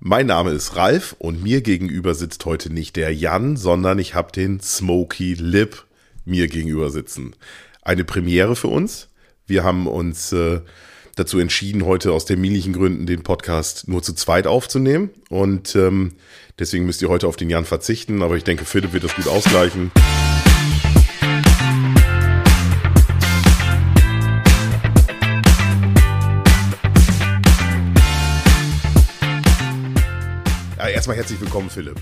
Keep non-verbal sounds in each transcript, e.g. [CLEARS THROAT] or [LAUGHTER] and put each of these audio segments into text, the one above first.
Mein Name ist Ralf und mir gegenüber sitzt heute nicht der Jan, sondern ich habe den Smoky Lip mir gegenüber sitzen. Eine Premiere für uns. Wir haben uns äh, dazu entschieden, heute aus terminlichen Gründen den Podcast nur zu zweit aufzunehmen. Und ähm, deswegen müsst ihr heute auf den Jan verzichten. Aber ich denke, Philipp wird das gut ausgleichen. Erstmal herzlich willkommen, Philipp.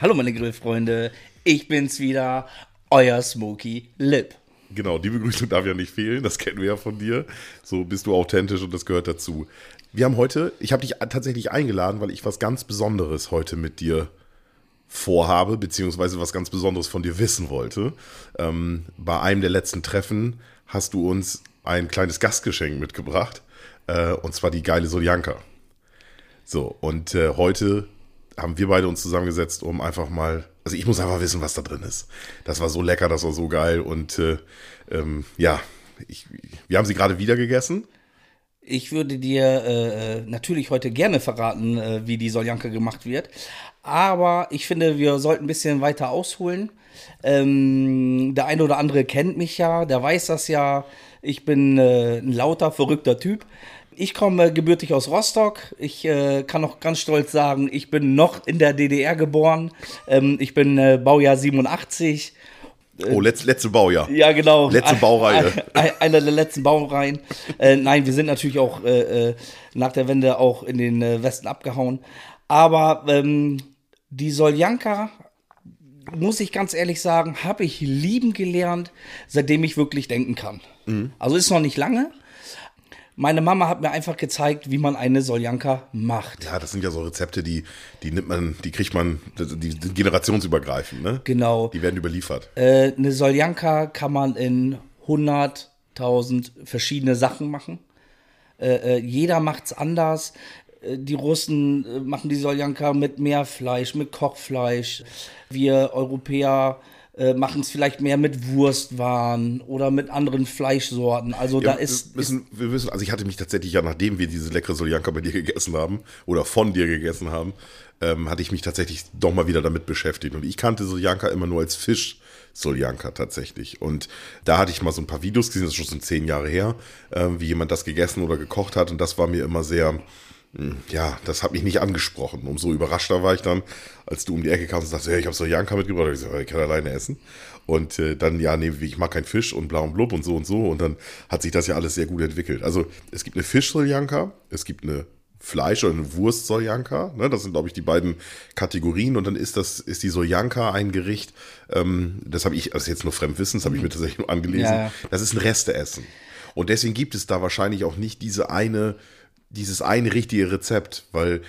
Hallo meine Grillfreunde, ich bin's wieder, euer Smoky Lip. Genau, die Begrüßung darf ja nicht fehlen, das kennen wir ja von dir. So bist du authentisch und das gehört dazu. Wir haben heute, ich habe dich tatsächlich eingeladen, weil ich was ganz Besonderes heute mit dir vorhabe, beziehungsweise was ganz Besonderes von dir wissen wollte. Ähm, bei einem der letzten Treffen hast du uns ein kleines Gastgeschenk mitgebracht, äh, und zwar die geile Soljanka. So, und äh, heute haben wir beide uns zusammengesetzt, um einfach mal, also ich muss einfach wissen, was da drin ist. Das war so lecker, das war so geil und äh, ähm, ja, ich, wir haben sie gerade wieder gegessen. Ich würde dir äh, natürlich heute gerne verraten, äh, wie die Soljanka gemacht wird. Aber ich finde, wir sollten ein bisschen weiter ausholen. Ähm, der eine oder andere kennt mich ja, der weiß das ja. Ich bin äh, ein lauter, verrückter Typ. Ich komme gebürtig aus Rostock. Ich äh, kann auch ganz stolz sagen, ich bin noch in der DDR geboren. Ähm, ich bin äh, Baujahr 87. Oh, letz, letzte Baujahr. Ja, genau. Letzte Baureihe. Einer der letzten Baureihen. äh, nein, wir sind natürlich auch äh, äh, nach der Wende auch in den äh, Westen abgehauen. Aber ähm, die Soljanka, muss ich ganz ehrlich sagen, habe ich lieben gelernt, seitdem ich wirklich denken kann. Mhm. Also ist noch nicht lange. Meine Mama hat mir einfach gezeigt, wie man eine Soljanka macht. Ja, das sind ja so Rezepte, die, die nimmt man, die kriegt man, die sind generationsübergreifend, ne? Genau. Die werden überliefert. Äh, eine Soljanka kann man in 100.000 verschiedene Sachen machen. Äh, äh, jeder macht's anders. Äh, Die Russen äh, machen die Soljanka mit mehr Fleisch, mit Kochfleisch. Wir Europäer äh, machen es vielleicht mehr mit Wurstwaren oder mit anderen Fleischsorten. Also da Ja, ist, wir müssen, wir müssen, also ich hatte mich tatsächlich ja, nachdem wir diese leckere Soljanka bei dir gegessen haben oder von dir gegessen haben, ähm, hatte ich mich tatsächlich doch mal wieder damit beschäftigt. Und ich kannte Soljanka immer nur als Fisch. Soljanka tatsächlich. Und da hatte ich mal so ein paar Videos gesehen, das ist schon so zehn Jahre her, ähm, wie jemand das gegessen oder gekocht hat. Und das war mir immer sehr, ja, das hat mich nicht angesprochen. Umso überraschter war ich dann, als du um die Ecke kamst und sagst, hey, ich habe Soljanka mitgebracht. Und ich so, ich kann alleine essen. Und äh, dann, ja, nee, ich mag keinen Fisch und bla und blub und so und so. Und dann hat sich das ja alles sehr gut entwickelt. Also es gibt eine Fisch-Soljanka, es gibt eine Fleisch- oder eine Wurst-Soljanka. Ne? Das sind, glaube ich, die beiden Kategorien. Und dann ist das, ist die Soljanka ein Gericht, ähm, das habe ich, das ist jetzt nur Fremdwissen, das habe ich mir tatsächlich nur angelesen. Ja, ja. Das ist ein Resteessen. Und deswegen gibt es da wahrscheinlich auch nicht diese eine, dieses eine richtige Rezept, weil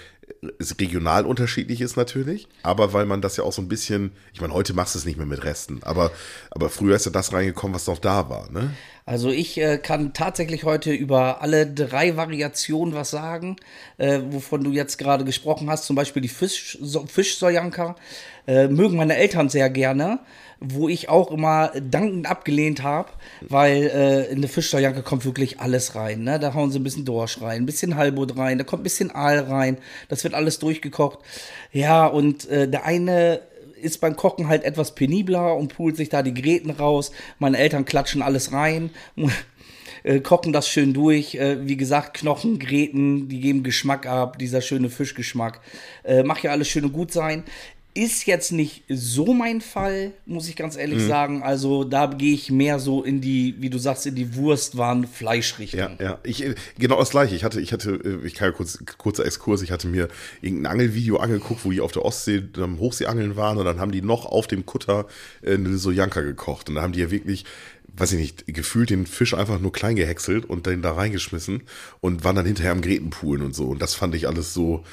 es regional unterschiedlich ist natürlich, aber weil man das ja auch so ein bisschen, ich meine, heute machst du es nicht mehr mit Resten, aber, aber früher ist ja das reingekommen, was noch da war, ne? Also ich äh, kann tatsächlich heute über alle drei Variationen was sagen, äh, wovon du jetzt gerade gesprochen hast. Zum Beispiel die Fisch, so, Fischsoljanka äh, mögen meine Eltern sehr gerne, wo ich auch immer dankend abgelehnt habe, weil äh, in eine Fischsoljanka kommt wirklich alles rein. Ne? Da hauen sie ein bisschen Dorsch rein, ein bisschen Halbut rein, da kommt ein bisschen Aal rein, das wird alles durchgekocht. Ja, und äh, der eine ist beim Kochen halt etwas penibler und pult sich da die Gräten raus. Meine Eltern klatschen alles rein, äh, kochen das schön durch. Äh, wie gesagt, Knochen, Gräten, die geben Geschmack ab, dieser schöne Fischgeschmack. Äh, macht ja alles schön und gut sein. Ist jetzt nicht so mein Fall, muss ich ganz ehrlich sagen. Also da gehe ich mehr so in die, wie du sagst, in die Wurstwaren-Fleischrichtung. Ja, ja. Ich, äh, genau das gleiche. Ich hatte, ich hatte, äh, ich kann ja kurz, kurzer Exkurs, ich hatte mir irgendein Angelvideo angeguckt, wo die auf der Ostsee am Hochseeangeln waren und dann haben die noch auf dem Kutter äh, eine Sojanka gekocht. Und da haben die ja wirklich, weiß ich nicht, gefühlt den Fisch einfach nur klein gehäckselt und den da reingeschmissen und waren dann hinterher am Grätenpoolen und so. Und das fand ich alles so,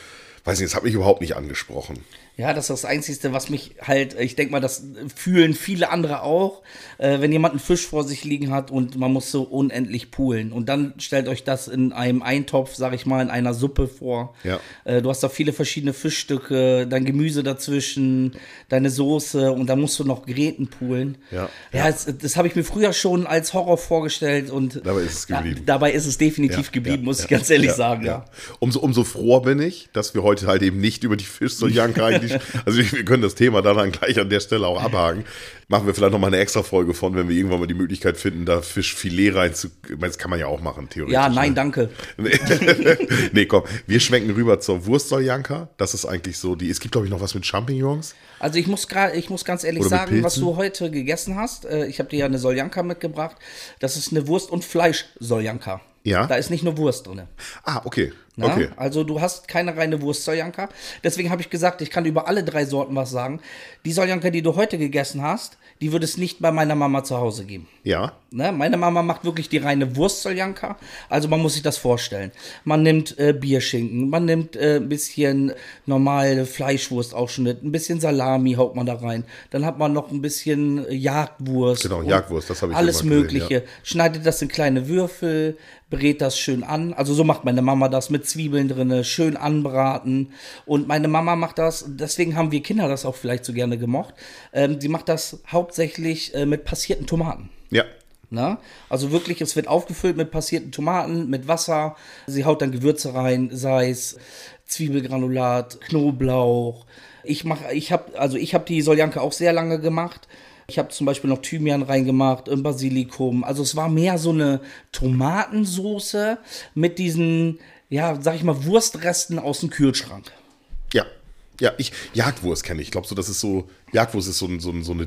weiß nicht, das hat mich überhaupt nicht angesprochen. Ja, das ist das Einzige, was mich halt, ich denke mal, das fühlen viele andere auch, äh, wenn jemand einen Fisch vor sich liegen hat und man muss so unendlich poolen. Und dann stellt euch das in einem Eintopf, sag ich mal, in einer Suppe vor. Ja. Äh, du hast da viele verschiedene Fischstücke, dein Gemüse dazwischen, deine Soße und dann musst du noch Gräten poolen. Ja. Ja, das, das habe ich mir früher schon als Horror vorgestellt und Dabei ist es geblieben. Da, dabei ist es definitiv Ja, geblieben, ja, muss ja, ich ganz ehrlich ja, sagen, ja. ja. Umso, umso froher bin ich, dass wir heute halt eben nicht über die Fischsoljanka [LAUGHS] eigentlich. Also wir können das Thema dann, gleich an der Stelle auch abhaken. Machen wir vielleicht nochmal eine extra Folge von, wenn wir irgendwann mal die Möglichkeit finden, da Fischfilet rein zu. Das kann man ja auch machen, theoretisch. Ja, nein, ne? danke. [LAUGHS] nee, komm, wir schwenken rüber zur Wurstsoljanka. Das ist eigentlich so die. Es gibt, glaube ich, noch was mit Champignons. Also ich muss gerade, ich muss ganz ehrlich Oder sagen, was du heute gegessen hast. Äh, ich habe dir ja eine Soljanka mitgebracht. Das ist eine Wurst- und Fleisch-Soljanka. Ja. Da ist nicht nur Wurst drin. Ah, okay. Na? Okay. Also du hast keine reine Wurst Soljanka. Deswegen habe ich gesagt, ich kann über alle drei Sorten was sagen. Die Soljanka, die du heute gegessen hast, die würde es nicht bei meiner Mama zu Hause geben. Ja. Ne? Meine Mama macht wirklich die reine Wurst-Soljanka. Also man muss sich das vorstellen. Man nimmt äh, Bierschinken, man nimmt äh, ein bisschen normale Fleischwurstaufschnitt, ein bisschen Salami haut man da rein. Dann hat man noch ein bisschen Jagdwurst. Genau, Jagdwurst, das habe ich Alles gesehen, Mögliche. Schneidet das in kleine Würfel, brät das schön an. Also so macht meine Mama das mit Zwiebeln drinne, schön anbraten. Und meine Mama macht das, deswegen haben wir Kinder das auch vielleicht so gerne gemocht. Ähm, sie macht das hauptsächlich äh, mit passierten Tomaten. Ja. Na? Also wirklich, es wird aufgefüllt mit passierten Tomaten, mit Wasser. Sie haut dann Gewürze rein, sei es Zwiebelgranulat, Knoblauch. Ich mache, ich habe, also ich habe die Soljanka auch sehr lange gemacht. Ich habe zum Beispiel noch Thymian reingemacht, äh, Basilikum. Also es war mehr so eine Tomatensoße mit diesen, ja, sag ich mal, Wurstresten aus dem Kühlschrank. Ja. Ja, ich, Jagdwurst kenne ich. Ich glaube so, das ist so, Jagdwurst ist so, so, so eine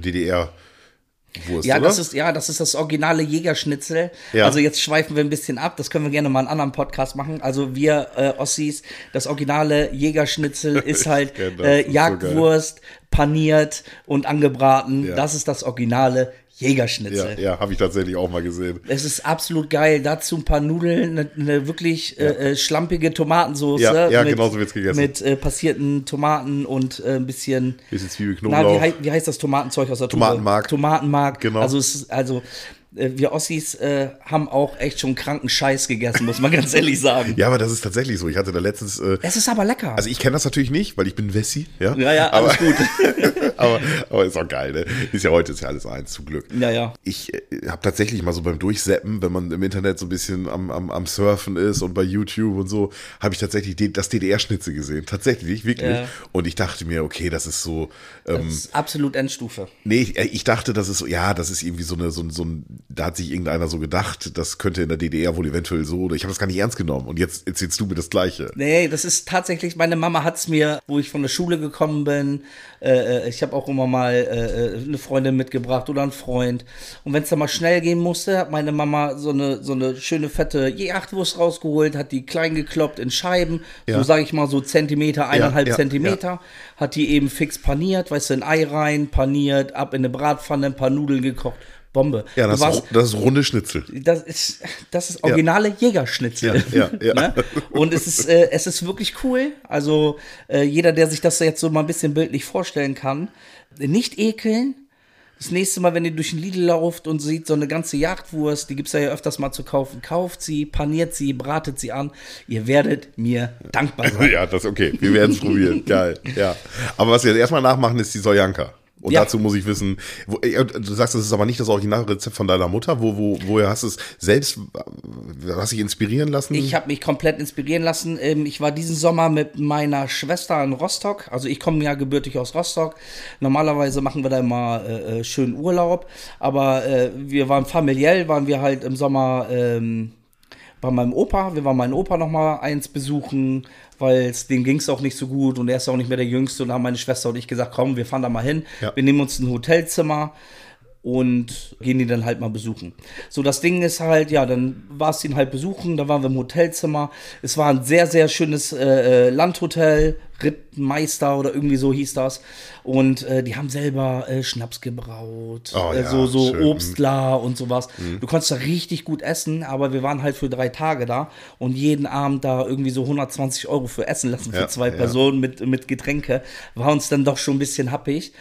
DDR-Wurst, Ja, oder? das ist, ja, das ist das originale Jägerschnitzel. Ja. Also jetzt schweifen wir ein bisschen ab, das können wir gerne mal in einem anderen Podcast machen. Also wir äh, Ossis, das originale Jägerschnitzel [LAUGHS] ist halt das, äh, ist so Jagdwurst, paniert und angebraten. Ja. Das ist das originale Jägerschnitzel. ja habe ich tatsächlich auch mal gesehen. Es ist absolut geil. Dazu ein paar Nudeln, eine, eine wirklich äh, äh, schlampige Tomatensauce. Ja, ja, mit, genau so wird's gegessen. Mit äh, passierten Tomaten und äh, ein bisschen Bisschen Zwiebel, na, wie, wie heißt das Tomatenzeug aus der Tube? Tomatenmark. Tomatenmark. Genau. Also, es ist, also wir Ossis äh, haben auch echt schon kranken Scheiß gegessen, muss man ganz ehrlich sagen. Ja, aber das ist tatsächlich so. Ich hatte da letztens. Äh, Es ist aber lecker. also ich kenne das natürlich nicht, weil ich bin Wessi. Ja, ja, ja, aber, alles gut. [LAUGHS] aber, aber ist auch geil, ne? Ist ja heute ist ja alles eins, zum Glück. Ja, ja. Ich äh, habe tatsächlich mal so beim Durchseppen, wenn man im Internet so ein bisschen am, am, am Surfen ist und bei YouTube und so, habe ich tatsächlich das DDR-Schnitzel gesehen. Tatsächlich, wirklich. Ja. Und ich dachte mir, okay, das ist so. Ähm, Das ist absolut Endstufe. Nee, ich, ich dachte, das ist so, ja, das ist irgendwie so eine, so, so ein, da hat sich irgendeiner so gedacht, das könnte in der DDR wohl eventuell so, oder ich habe das gar nicht ernst genommen und jetzt erzählst du mir das Gleiche. Nee, das ist tatsächlich, meine Mama hat's mir, wo ich von der Schule gekommen bin, äh, äh, ich habe auch immer mal äh, äh, eine Freundin mitgebracht oder einen Freund. Und wenn es dann mal schnell gehen musste, hat meine Mama so eine, so eine schöne fette Jachtwurst rausgeholt, hat die klein gekloppt in Scheiben, so Ja. sage ich mal so Zentimeter, eineinhalb ja, Zentimeter, hat die eben fix paniert, weißt du, ein Ei rein, paniert, ab in eine Bratpfanne, ein paar Nudeln gekocht. Bombe. Ja, das, warst- ist, das ist runde Schnitzel. das ist, das ist originale Jägerschnitzel. Ja, ja, ja. ne? Und es ist, äh, es ist wirklich cool. Also äh, jeder, der sich das jetzt so mal ein bisschen bildlich vorstellen kann, nicht ekeln. Das nächste Mal, wenn ihr durch den Lidl lauft und seht so eine ganze Jagdwurst, die gibt's ja, ja öfters mal zu kaufen, kauft sie, paniert sie, bratet sie an. Ihr werdet mir dankbar [LAUGHS] sein. Ja, das ist okay. Wir werden es probieren. Geil. Ja. Aber was wir jetzt erstmal nachmachen, ist die Sojanka. Und Ja. dazu muss ich wissen, wo, äh, du sagst, das ist aber nicht das Originalrezept von deiner Mutter. Wo, wo, woher hast du es selbst, äh, hast dich inspirieren lassen? Ich habe mich komplett inspirieren lassen. Ähm, Ich war diesen Sommer mit meiner Schwester in Rostock. Also ich komme ja gebürtig aus Rostock. Normalerweise machen wir da immer äh, äh, schön Urlaub. Aber äh, wir waren familiell, waren wir halt im Sommer ähm, bei meinem Opa. Wir waren meinen Opa noch mal eins besuchen, weil es dem ging es auch nicht so gut und er ist auch nicht mehr der Jüngste. Und da haben meine Schwester und ich gesagt, komm, wir fahren da mal hin. Ja. Wir nehmen uns ein Hotelzimmer und gehen die dann halt mal besuchen. So, das Ding ist halt, ja, dann war es ihn halt besuchen, da waren wir im Hotelzimmer. Es war ein sehr, sehr schönes äh, äh, Landhotel, Rittmeister oder irgendwie so hieß das. Und äh, die haben selber äh, Schnaps gebraut, Oh äh, ja, so, so schön. Obstler und sowas. Du konntest da richtig gut essen, aber wir waren halt für drei Tage da und jeden Abend da irgendwie so 120 Euro für Essen lassen für Ja, zwei ja. Personen mit, mit Getränke. War uns dann doch schon ein bisschen happig.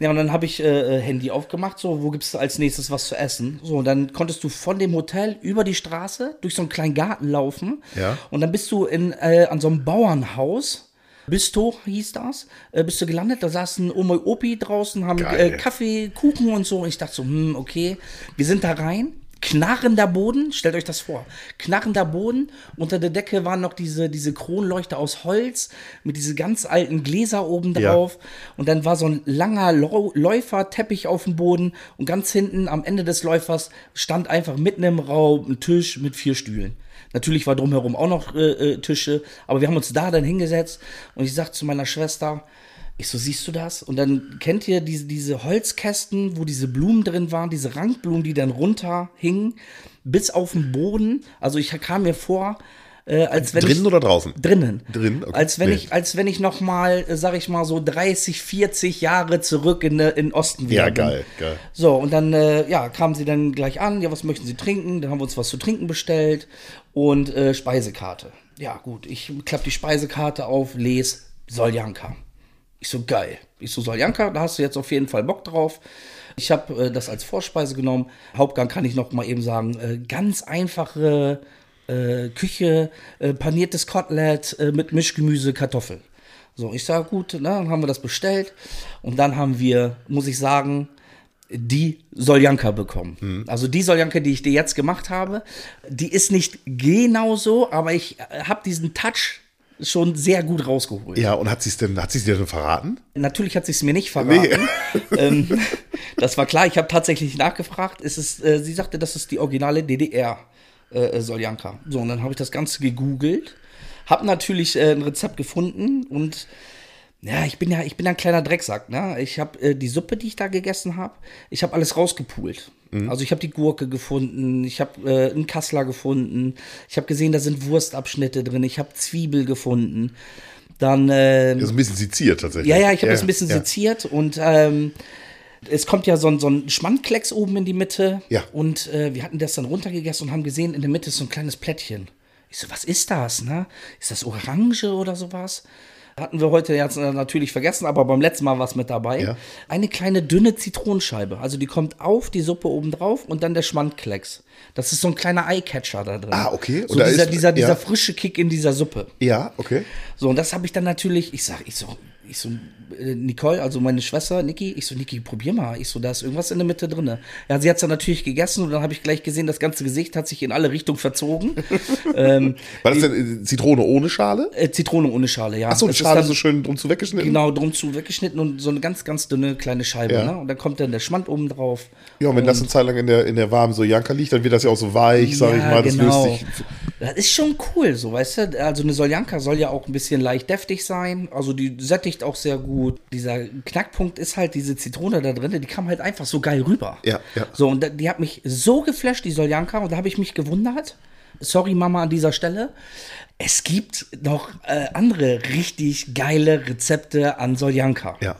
Ja, und dann habe ich äh, äh, Handy aufgemacht, so, wo gibt's als nächstes was zu essen? So, und dann konntest du von dem Hotel über die Straße durch so einen kleinen Garten laufen. Ja. Und dann bist du in, äh, an so einem Bauernhaus. Bisto hieß das, äh, bist du gelandet, da saßen Oma und Opi draußen, haben äh, Kaffee, Kuchen und so. Und ich dachte so, hm, okay, wir sind da rein. knarrender Boden, stellt euch das vor, knarrender Boden, unter der Decke waren noch diese, diese Kronleuchter aus Holz mit diese ganz alten Gläser oben Ja. drauf. Und dann war so ein langer Läuferteppich auf dem Boden. Und ganz hinten am Ende des Läufers stand einfach mitten im Raum ein Tisch mit vier Stühlen. Natürlich war drumherum auch noch äh, äh, Tische, aber wir haben uns da dann hingesetzt und ich sagte zu meiner Schwester, ich so, siehst du das? Und dann kennt ihr diese, diese Holzkästen, wo diese Blumen drin waren, diese Rankblumen, die dann runterhingen, bis auf den Boden. Also ich kam mir vor, äh, als wenn Drinnen ich, oder draußen? drinnen. Drinnen, okay. Als wenn Nee. ich, als wenn ich noch mal, äh, sag ich mal so 30, 40 Jahre zurück in, äh, in Osten wieder Ja, bin. geil, geil. So, und dann äh, ja, kamen sie dann gleich an, ja, was möchten sie trinken? Dann haben wir uns was zu trinken bestellt und äh, Speisekarte. Ja, gut, ich klappe die Speisekarte auf, lese Soljanka. Ich so, geil. Ich so, Soljanka, da hast du jetzt auf jeden Fall Bock drauf. Ich habe äh, das als Vorspeise genommen. Hauptgang kann ich noch mal eben sagen, äh, ganz einfache äh, Küche, äh, paniertes Kotelett äh, mit Mischgemüse, Kartoffeln. So, ich sage, gut, ne, dann haben wir das bestellt. Und dann haben wir, muss ich sagen, die Soljanka bekommen. Also die Soljanka, die ich dir jetzt gemacht habe, die ist nicht genau so, aber ich habe diesen Touch schon sehr gut rausgeholt. Ja, und hat sie es denn, hat sie es dir denn verraten? Natürlich hat sie es mir nicht verraten. ähm, [LAUGHS] das war klar, ich habe tatsächlich nachgefragt. Es ist, äh, sie sagte, das ist die originale DDR äh, Soljanka. So, und dann habe ich das Ganze gegoogelt, habe natürlich äh, ein Rezept gefunden und ja, ich bin ja, ich bin ja ein kleiner Drecksack, ne? Ich habe äh, die Suppe, die ich da gegessen habe, ich habe alles rausgepult. Also ich habe die Gurke gefunden, ich habe äh, einen Kassler gefunden, ich habe gesehen, da sind Wurstabschnitte drin, ich habe Zwiebel gefunden. Dann ähm, Das ist ein bisschen seziert tatsächlich. ja, ja, ich habe das ein bisschen ja. seziert und ähm, es kommt ja so ein, so ein Schmandklecks oben in die Mitte. Ja. Und äh, wir hatten das dann runtergegessen und haben gesehen, in der Mitte ist so ein kleines Plättchen. Ich so, was ist das, ne? Ist das Orange oder sowas? Hatten wir heute jetzt äh, natürlich vergessen, aber beim letzten Mal war es mit dabei. Ja. Eine kleine dünne Zitronenscheibe. Also die kommt auf die Suppe oben drauf und dann der Schmandklecks. Das ist so ein kleiner Eyecatcher da drin. Ah, okay. So dieser, ist- dieser, dieser ja. frische Kick in dieser Suppe. Ja, okay. So, und das habe ich dann natürlich, ich sag, ich so, ich so, äh, Nicole, also meine Schwester, Niki, ich so, Niki, probier mal. Ich so, da ist irgendwas in der Mitte drinne. Ja, sie hat's dann natürlich gegessen und dann habe ich gleich gesehen, das ganze Gesicht hat sich in alle Richtungen verzogen. [LAUGHS] ähm, War das denn äh, Zitrone ohne Schale? äh, Zitrone ohne Schale, ja. Achso, Es ist Schale dann so schön drum zu weggeschnitten? Genau, drum zu weggeschnitten und so eine ganz, ganz dünne kleine Scheibe. Ja. Ne? Und dann kommt dann der Schmand oben drauf. Ja, und wenn das eine Zeit lang in der, in der warmen Sojanka liegt, dann wird das ja auch so weich, sag ich mal. Das genau. löst sich. Das ist schon cool, so, weißt du? Also eine Soljanka soll ja auch ein bisschen leicht deftig sein. Also die sättigt auch sehr gut. Dieser Knackpunkt ist halt diese Zitrone da drin, die kam halt einfach so geil rüber. Ja, ja. So, und die hat mich so geflasht, die Soljanka, und da habe ich mich gewundert. Sorry, Mama, an dieser Stelle. Es gibt noch äh, andere richtig geile Rezepte an Soljanka. Ja.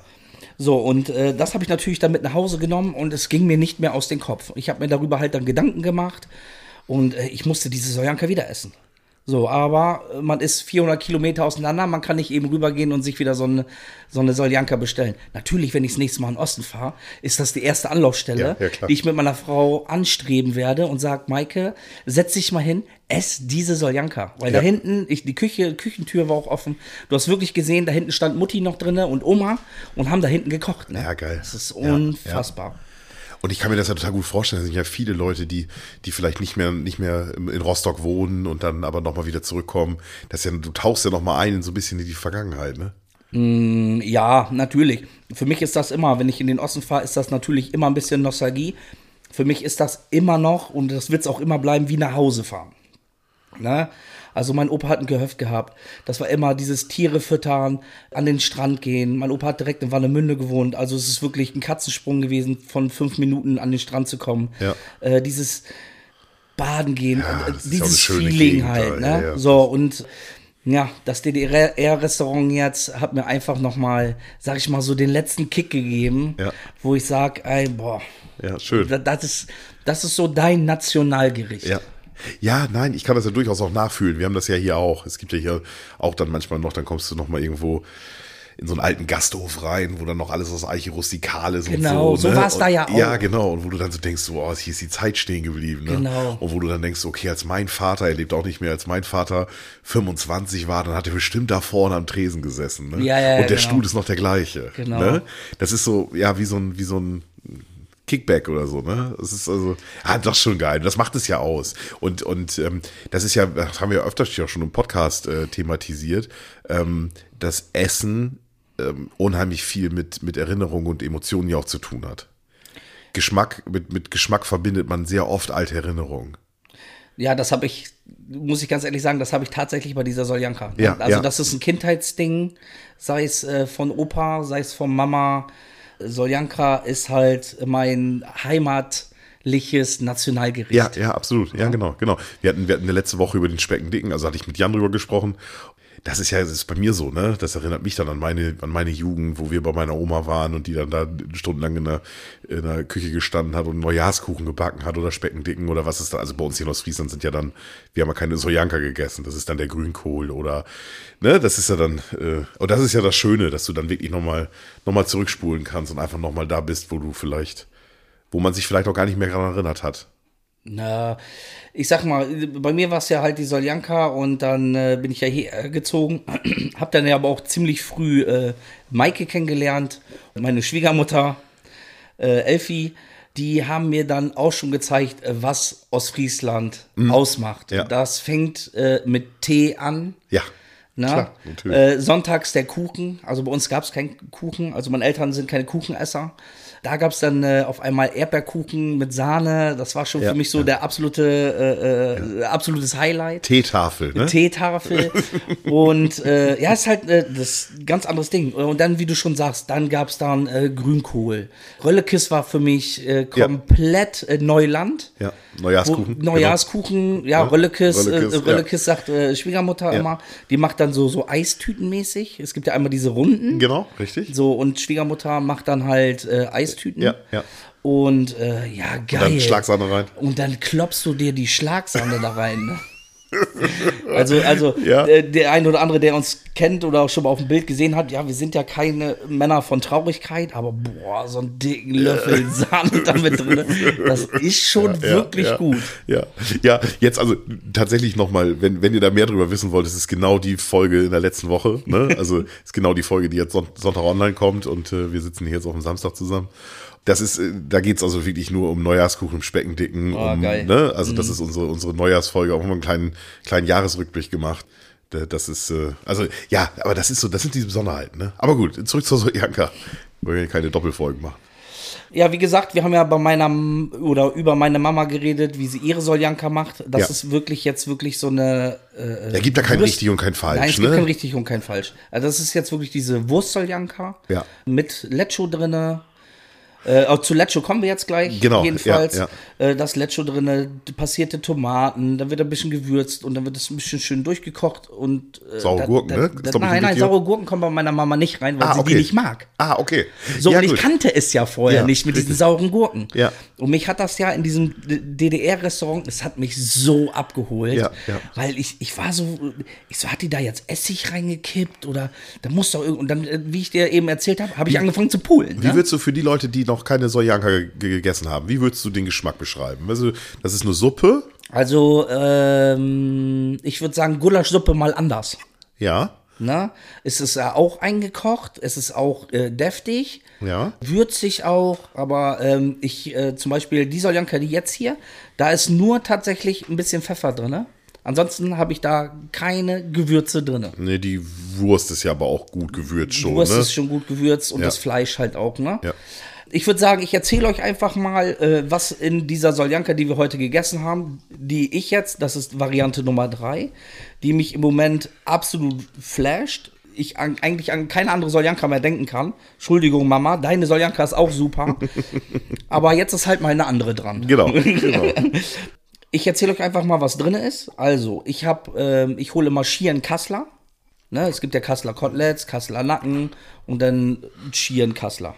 So, und äh, das habe ich natürlich dann mit nach Hause genommen und es ging mir nicht mehr aus dem Kopf. Ich habe mir darüber halt dann Gedanken gemacht und äh, ich musste diese Sojanka wieder essen. So, aber äh, man ist 400 Kilometer auseinander, man kann nicht eben rübergehen und sich wieder so eine, so eine Soljanka bestellen. Natürlich, wenn ich das nächste Mal in den Osten fahre, ist das die erste Anlaufstelle, Ja, ja, die ich mit meiner Frau anstreben werde und sag, Maike, setz dich mal hin, ess diese Soljanka. Weil da Ja. hinten, ich, die Küche, Küchentür war auch offen. Du hast wirklich gesehen, da hinten stand Mutti noch drinne und Oma und haben da hinten gekocht. Ne? Ja, geil. Das ist unfassbar. Und ich kann mir das ja total gut vorstellen. Es sind ja viele Leute, die, die vielleicht nicht mehr, nicht mehr in Rostock wohnen und dann aber nochmal wieder zurückkommen. Das ja, du tauchst ja nochmal ein in so ein bisschen in die Vergangenheit, ne? Ja, natürlich. Für mich ist das immer, wenn ich in den Osten fahre, ist das natürlich immer ein bisschen Nostalgie. Für mich ist das immer noch, und das wird es auch immer bleiben, wie nach Hause fahren. Ne? Also mein Opa hat ein Gehöft gehabt. Das war immer dieses Tiere füttern, an den Strand gehen. Mein Opa hat direkt in Warnemünde gewohnt. Also es ist wirklich ein Katzensprung gewesen, von fünf Minuten an den Strand zu kommen. Ja. Äh, dieses Baden gehen, ja dieses Feeling Gegend halt. Ne? ja. So und ja, das DDR-Restaurant jetzt hat mir einfach nochmal, sag ich mal, so den letzten Kick gegeben, Ja. wo ich sag, ey, boah, Ja, schön. da- das ist, das ist so dein Nationalgericht. Ja. Ja, nein, ich kann das ja durchaus auch nachfühlen. Wir haben das ja hier auch. Es gibt ja hier auch dann manchmal noch, dann kommst du noch mal irgendwo in so einen alten Gasthof rein, wo dann noch alles aus Eiche rustikal ist Genau, und so. so ne? war's Und- da ja auch. Ja, genau. Und wo du dann so denkst, so, oh, hier ist die Zeit stehen geblieben. Ne? Genau. Und wo du dann denkst, okay, als mein Vater, er lebt auch nicht mehr, als mein Vater 25 war, dann hat er bestimmt da vorne am Tresen gesessen. Ne? Ja, ja, ja, und der genau. Stuhl ist noch der gleiche. Genau. Ne? Das ist so, ja, wie so ein, wie so ein Kickback oder so, ne? Das ist also, ah, ist schon geil. Das macht es ja aus. Und, und ähm, das ist ja, das haben wir öfters ja schon im Podcast äh, thematisiert, ähm, dass Essen ähm, unheimlich viel mit, mit Erinnerungen und Emotionen ja auch zu tun hat. Geschmack, mit, mit Geschmack verbindet man sehr oft alte Erinnerungen. Ja, das habe ich, muss ich ganz ehrlich sagen, das habe ich tatsächlich bei dieser Soljanka. Ja, also ja. das ist ein Kindheitsding, sei es äh, von Opa, sei es von Mama. Soljanka ist halt mein heimatliches Nationalgericht. Ja, ja, absolut. Ja, genau, genau. Wir hatten, wir hatten letzte Woche über den Speckendicken, also hatte ich mit Jan drüber gesprochen. Das ist ja, das ist bei mir so, ne? Das erinnert mich dann an meine, an meine Jugend, wo wir bei meiner Oma waren und die dann da stundenlang in der, in der Küche gestanden hat und Neujahrskuchen gebacken hat oder Speckendicken oder was ist da. Also bei uns hier in Ostfriesland sind ja dann, wir haben ja keine Sojanka gegessen. Das ist dann der Grünkohl oder, ne? Das ist ja dann, äh, und das ist ja das Schöne, dass du dann wirklich nochmal, noch mal zurückspulen kannst und einfach nochmal da bist, wo du vielleicht, wo man sich vielleicht auch gar nicht mehr daran erinnert hat. Na, ich sag mal, bei mir war es ja halt die Soljanka und dann äh, bin ich ja hier gezogen, [CLEARS THROAT] hab dann ja aber auch ziemlich früh äh, Maike kennengelernt, meine Schwiegermutter äh, Elfi, die haben mir dann auch schon gezeigt, äh, was Ostfriesland ausmacht. Ja. Das fängt äh, mit Tee an. Ja. Na? Klar, natürlich. äh, sonntags der Kuchen. Also bei uns gab es keinen Kuchen. Also meine Eltern sind keine Kuchenesser. Da gab es dann äh, auf einmal Erdbeerkuchen mit Sahne. Das war schon Ja, für mich so der absolute, äh, äh, absolutes Highlight. Teetafel, ne? Teetafel. [LAUGHS] und äh, ja, ist halt äh, das ganz anderes Ding. Und dann, wie du schon sagst, dann gab es dann äh, Grünkohl. Röllekiss war für mich äh, komplett äh, Neuland. Ja, Wo, Neujahrskuchen. Neujahrskuchen, ja, Ja, Röllekiss, Röllekiss, äh, ja. Röllekiss sagt äh, Schwiegermutter Ja. immer, die macht dann so, so Eistütenmäßig. Es gibt ja einmal diese Runden. Genau, richtig. So, und Schwiegermutter macht dann halt äh, Eistüten. Ja, ja. Und äh, ja, geil. Dann Schlagsahne rein. Und dann klopfst du dir die Schlagsahne da rein. Ne? Also, also Ja. der, der ein oder andere, der uns kennt oder auch schon mal auf dem Bild gesehen hat, ja, wir sind ja keine Männer von Traurigkeit, aber boah, so einen dicken Löffel [LAUGHS] Sahne da mit drin, das ist schon wirklich ja, gut. Ja, ja, jetzt also tatsächlich nochmal, wenn, wenn ihr da mehr drüber wissen wollt, es ist genau die Folge in der letzten Woche. Ne? Also ist genau die Folge, die jetzt Son Sonntag online kommt und äh, wir sitzen hier jetzt auf dem Samstag zusammen. Das ist, äh, da geht's also wirklich nur um Neujahrskuchen im Speckendicken. Oh, um, geil. Ne? Also das ist unsere, unsere Neujahrsfolge, auch mal einen kleinen, kleinen Jahresrückblick gemacht. Da- Das ist, äh, also ja, aber das ist so, das sind diese Besonderheiten. Ne? Aber gut, zurück zur Sojanka. Wir wollen ja keine Doppelfolgen machen. Ja, wie gesagt, wir haben ja bei meiner oder über meine Mama geredet, wie sie ihre Soljanka macht. Das Ja. ist wirklich jetzt wirklich so eine. Äh, Da gibt da kein Wurst- richtig und kein falsch. Nein, es ne? gibt kein richtig und kein falsch. Also das ist jetzt wirklich diese Wurstsoljanka Ja. mit Lecho drinne. Äh, auch zu Lecho kommen wir jetzt gleich. Genau, Jedenfalls. ja, Äh, das Lecho drinne, passierte Tomaten, dann wird ein bisschen gewürzt und dann wird es ein bisschen schön durchgekocht und äh, Saure da- Gurken, da, ne? Da, doch nein, bestimmt nein, hier- saure Gurken kommen bei meiner Mama nicht rein, weil Ah, sie okay. die nicht mag. Ah, okay. So, ja, und ich gut. kannte es ja vorher Ja, nicht mit diesen richtig. sauren Gurken. Ja. Und mich hat das ja in diesem DDR-Restaurant, es hat mich so abgeholt, Ja, ja. weil ich, ich war so, ich so, hat die da jetzt Essig reingekippt oder da muss doch irgend, und dann, äh, wie ich dir eben erzählt habe, habe ich angefangen zu poolen. Wie Ne? würdest du für die Leute, die noch keine Sojanka ge- gegessen haben, wie würdest du den Geschmack beschreiben? Also, das ist eine Suppe, Also, ähm, ich würde sagen, Gulaschsuppe mal anders. ja, Ne? Es ist ja auch eingekocht, es ist auch äh, deftig, ja, würzig auch, aber ähm, ich äh, zum Beispiel die Soljanka, die jetzt hier, da ist nur tatsächlich ein bisschen Pfeffer drin. Ansonsten habe ich da keine Gewürze drin. ne, die Wurst ist ja aber auch gut gewürzt Die schon, Wurst ne? ist schon gut gewürzt und Ja. das Fleisch halt auch, ne? Ja. Ich würde sagen, ich erzähle euch einfach mal, äh, was in dieser Soljanka, die wir heute gegessen haben, die ich jetzt, das ist Variante Nummer 3, die mich im Moment absolut flasht. Ich an, eigentlich an keine andere Soljanka mehr denken kann. Entschuldigung, Mama, deine Soljanka ist auch super. [LAUGHS] aber jetzt ist halt mal eine andere dran. Genau, [LAUGHS] genau. Ich erzähle euch einfach mal, was drin ist. Also, ich habe, ähm, ich hole immer Schieren Kassler. Ne, es gibt ja Kassler Koteletts, Kassler Nacken und dann Schieren Kassler.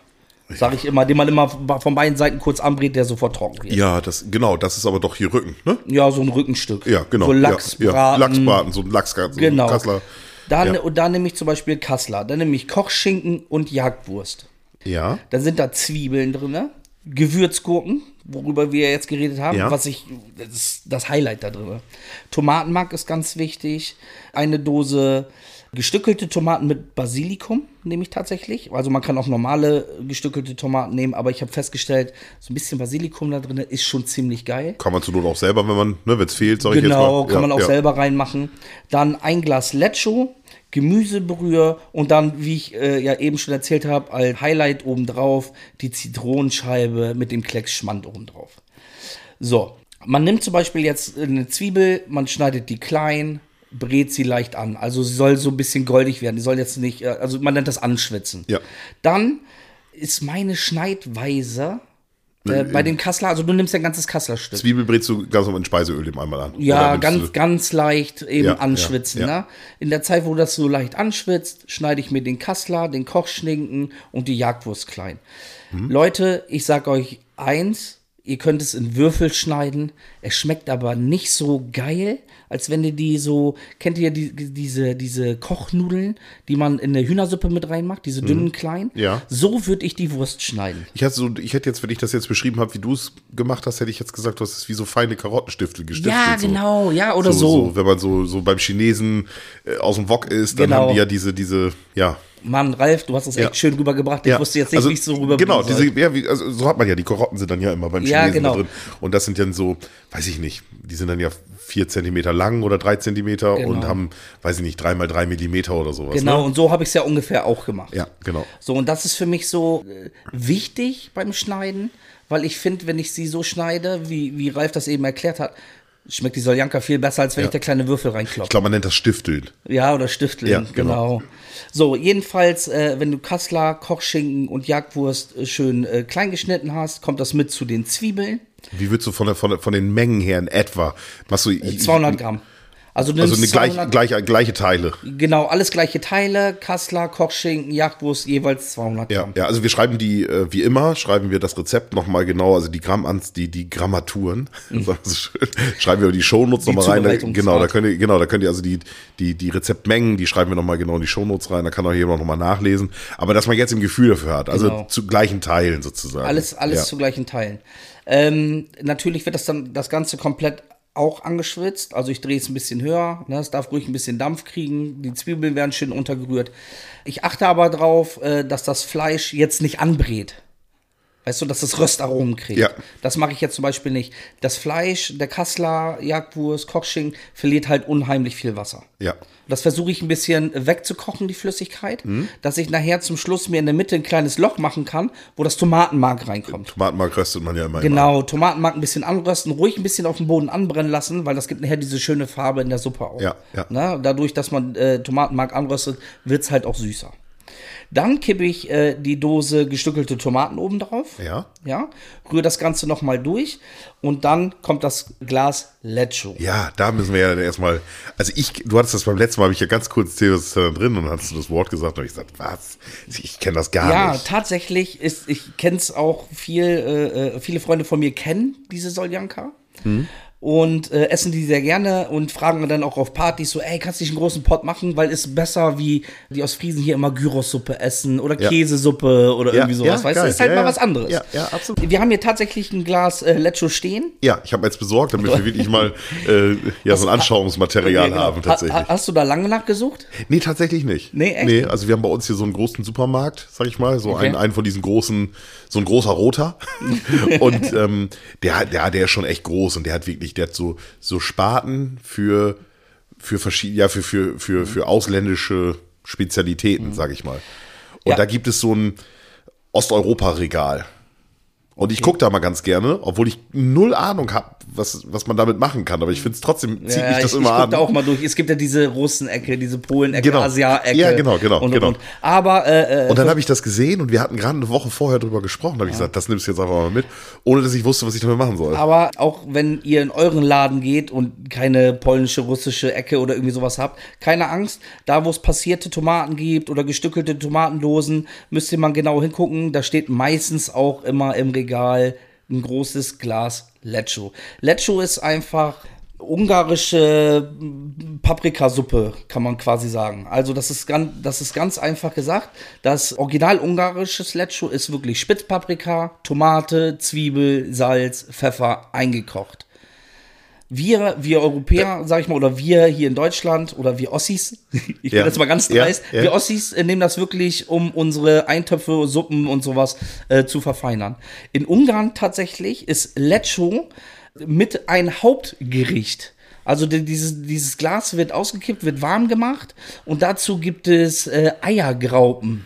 Sag ich immer, den man immer von beiden Seiten kurz anbrät, der sofort trocken wird. Ja, das, genau, das ist aber doch hier Rücken, ne? Ja, so ein Rückenstück. Ja, genau. So ja, Lachsbraten. Ja, Lachsbraten, so ein Lachs, so ein Genau. Kassler. Dann, Ja. Und dann nehme ich zum Beispiel Kassler. Dann nehme ich Kochschinken und Jagdwurst. Ja, Dann sind da Zwiebeln drin, Gewürzgurken, worüber wir jetzt geredet haben, Ja. was ich, das ist das Highlight da drin. Tomatenmark ist ganz wichtig, eine Dose Gestückelte Tomaten mit Basilikum nehme ich tatsächlich. Also man kann auch normale gestückelte Tomaten nehmen, aber ich habe festgestellt, so ein bisschen Basilikum da drin ist schon ziemlich geil. Kann man zur Not auch selber, wenn man, ne, wenn es fehlt, sag ich jetzt mal. Genau, kann Ja, man auch ja. selber reinmachen. Dann ein Glas Lecho, Gemüsebrühe und dann, wie ich äh, ja eben schon erzählt habe, als Highlight obendrauf die Zitronenscheibe mit dem Klecks Schmand obendrauf. So, man nimmt zum Beispiel jetzt eine Zwiebel, man schneidet die klein, brät sie leicht an. Also sie soll so ein bisschen goldig werden. Die soll jetzt nicht, äh, also man nennt das Anschwitzen. Ja. Dann ist meine Schneidweise äh, bei den Kassler, also du nimmst ja ein ganzes Kasslerstück. Zwiebel brätst du ganz normal in Speiseöl eben einmal an. Ja, ganz, ganz leicht eben Ja, anschwitzen. ja, ja. Ne? In der Zeit, wo das so leicht anschwitzt, schneide ich mir den Kassler, den Kochschninken und die Jagdwurst klein. Mhm. Leute, ich sag euch eins, ihr könnt es in Würfel schneiden. Es schmeckt aber nicht so geil, als wenn ihr die so, kennt ihr die, diese, diese Kochnudeln, die man in der Hühnersuppe mit reinmacht, diese dünnen kleinen? Mhm. Ja. So würde ich die Wurst schneiden. Ich hätte, so, ich hätte jetzt, wenn ich das jetzt beschrieben habe, wie du es gemacht hast, hätte ich jetzt gesagt, du hast es wie so feine Karottenstifte gestiftet. Ja, so. genau, ja, oder so, so. so. Wenn man so, so beim Chinesen äh, aus dem Wok ist, dann Genau. haben die ja diese, diese, ja. Mann, Ralf, du hast es echt Ja. schön rübergebracht. Ich ja. wusste jetzt nicht, also, wie ich so rüberbringen Genau, diese, ja, wie, also, so hat man ja, die Karotten sind dann ja immer beim Chinesen genau. drin. Und das sind dann so, weiß ich nicht, die sind dann ja vier Zentimeter lang oder drei Zentimeter Genau. und haben, weiß ich nicht, drei mal drei Millimeter oder sowas. Genau, Ne? und so habe ich es ja ungefähr auch gemacht. Ja, genau. So, und das ist für mich so äh, wichtig beim Schneiden, weil ich finde, wenn ich sie so schneide, wie, wie Ralf das eben erklärt hat, schmeckt die Soljanka viel besser, als wenn Ja. ich da kleine Würfel Ich reinklopfe. glaube, man nennt das Stifteln. Ja, oder Stifteln, Ja, genau. genau. So, jedenfalls, äh, wenn du Kassler, Kochschinken und Jagdwurst äh, schön äh, klein geschnitten hast, kommt das mit zu den Zwiebeln. Wie würdest du von, der, von, der, von den Mengen her in etwa? Machst du, ich- 200 Gramm. Also, Also eine gleich, 200 gleiche, gleiche Teile. Genau, alles gleiche Teile. Kassler, Kochschinken, Jagdwurst, jeweils 200 Ja, Gramm. ja, also wir schreiben die, äh, wie immer, schreiben wir das Rezept nochmal genau, also die Grammanz, die, die Grammaturen, [LAUGHS] schön, schreiben wir die Shownotes nochmal rein. Da, genau, da könnt ihr, genau, da könnt ihr also die, die, die Rezeptmengen, die schreiben wir nochmal genau in die Shownotes rein, da kann auch jemand nochmal nachlesen. Aber dass man jetzt ein Gefühl dafür hat, also Genau. zu gleichen Teilen sozusagen. Alles, alles ja. zu gleichen Teilen. Ähm, natürlich wird das dann das Ganze komplett auch angeschwitzt. Also ich drehe es ein bisschen höher. Ne? Es darf ruhig ein bisschen Dampf kriegen. Die Zwiebeln werden schön untergerührt. Ich achte aber darauf, äh, dass das Fleisch jetzt nicht anbrät. Weißt du, dass das Röstaromen kriegt. Ja. Das mache ich jetzt zum Beispiel nicht. Das Fleisch, der Kassler, Jagdwurst, Kochschinken verliert halt unheimlich viel Wasser. Ja. Das versuche ich ein bisschen wegzukochen, die Flüssigkeit, Mhm. dass ich nachher zum Schluss mir in der Mitte ein kleines Loch machen kann, wo das Tomatenmark reinkommt. Tomatenmark röstet man ja immer. Genau, Tomatenmark ein bisschen anrösten, ruhig ein bisschen auf dem Boden anbrennen lassen, weil das gibt nachher diese schöne Farbe in der Suppe auch. Ja, ja. Na, dadurch, dass man äh, Tomatenmark anröstet, wird es halt auch süßer. Dann kippe ich äh, die Dose gestückelte Tomaten oben drauf. Ja. Ja, rühre das Ganze nochmal durch und dann kommt das Glas Lecho. Ja, da müssen wir ja dann erstmal. Also ich, du hattest das beim letzten Mal, habe ich ja ganz kurz da drin und hast du das Wort gesagt und ich gesagt, was? Ich kenne das gar Ja, nicht. tatsächlich ist, ich kenne es auch viel, äh, äh, viele Freunde von mir kennen diese Soljanka. Mhm. Und äh, essen die sehr gerne und fragen dann auch auf Partys so, ey, kannst du nicht einen großen Pot machen, weil ist besser wie die aus Friesen hier immer Gyros-Suppe essen oder Ja. Käsesuppe oder Ja, irgendwie sowas, ja, weißt du, ist halt mal was anderes. Ja, ja, absolut. Wir haben hier tatsächlich ein Glas äh, Lecho stehen. Ja, ich habe jetzt besorgt, damit wir wirklich mal äh, ja, so ein Anschauungsmaterial genau. [LAUGHS] haben tatsächlich. Ha, hast du da lange nachgesucht? Nee, tatsächlich nicht. Nee, echt? Nee, also wir haben bei uns hier so einen großen Supermarkt, sag ich mal, so Okay. einen, einen von diesen großen, so ein großer roter. [LAUGHS] und ähm, der, der, der ist schon echt groß und der hat wirklich, der hat so, so Spaten für, für verschiedene, ja, für, für, für, für ausländische Spezialitäten, sag ich mal. Und Ja. da gibt es so ein Osteuropa-Regal. Und ich gucke da mal ganz gerne, obwohl ich null Ahnung habe, was, was man damit machen kann. Aber ich finde es trotzdem, zieht mich das ich, immer ich guck an. da auch mal durch. Es gibt ja diese Russen-Ecke, diese Polen-Ecke, Genau. Asia-Ecke. Ja, genau, genau, Und, und, genau. und. Aber äh, äh, Und dann habe ich das gesehen und wir hatten gerade eine Woche vorher drüber gesprochen. Da habe ich gesagt, das nimmst du jetzt einfach mal mit, ohne dass ich wusste, was ich damit machen soll. Aber auch wenn ihr in euren Laden geht und keine polnische, russische Ecke oder irgendwie sowas habt, keine Angst. Da, wo es passierte Tomaten gibt oder gestückelte Tomatendosen, müsst ihr mal genau hingucken. Da steht meistens auch immer im Regal ein großes Glas Lecho. Lecho ist einfach ungarische Paprikasuppe, kann man quasi sagen. Also das ist ganz, das ist ganz einfach gesagt. Das original ungarisches Lecho ist wirklich Spitzpaprika, Tomate, Zwiebel, Salz, Pfeffer eingekocht. Wir, wir Europäer, sag ich mal, oder wir hier in Deutschland oder wir Ossis, [LAUGHS] ich bin Ja. jetzt mal ganz Ja, dreist, ja. wir Ossis äh, nehmen das wirklich, um unsere Eintöpfe, Suppen und sowas äh, zu verfeinern. In Ungarn tatsächlich ist Lecco mit ein Hauptgericht. Also die- dieses, dieses Glas wird ausgekippt, wird warm gemacht und dazu gibt es äh, Eiergraupen.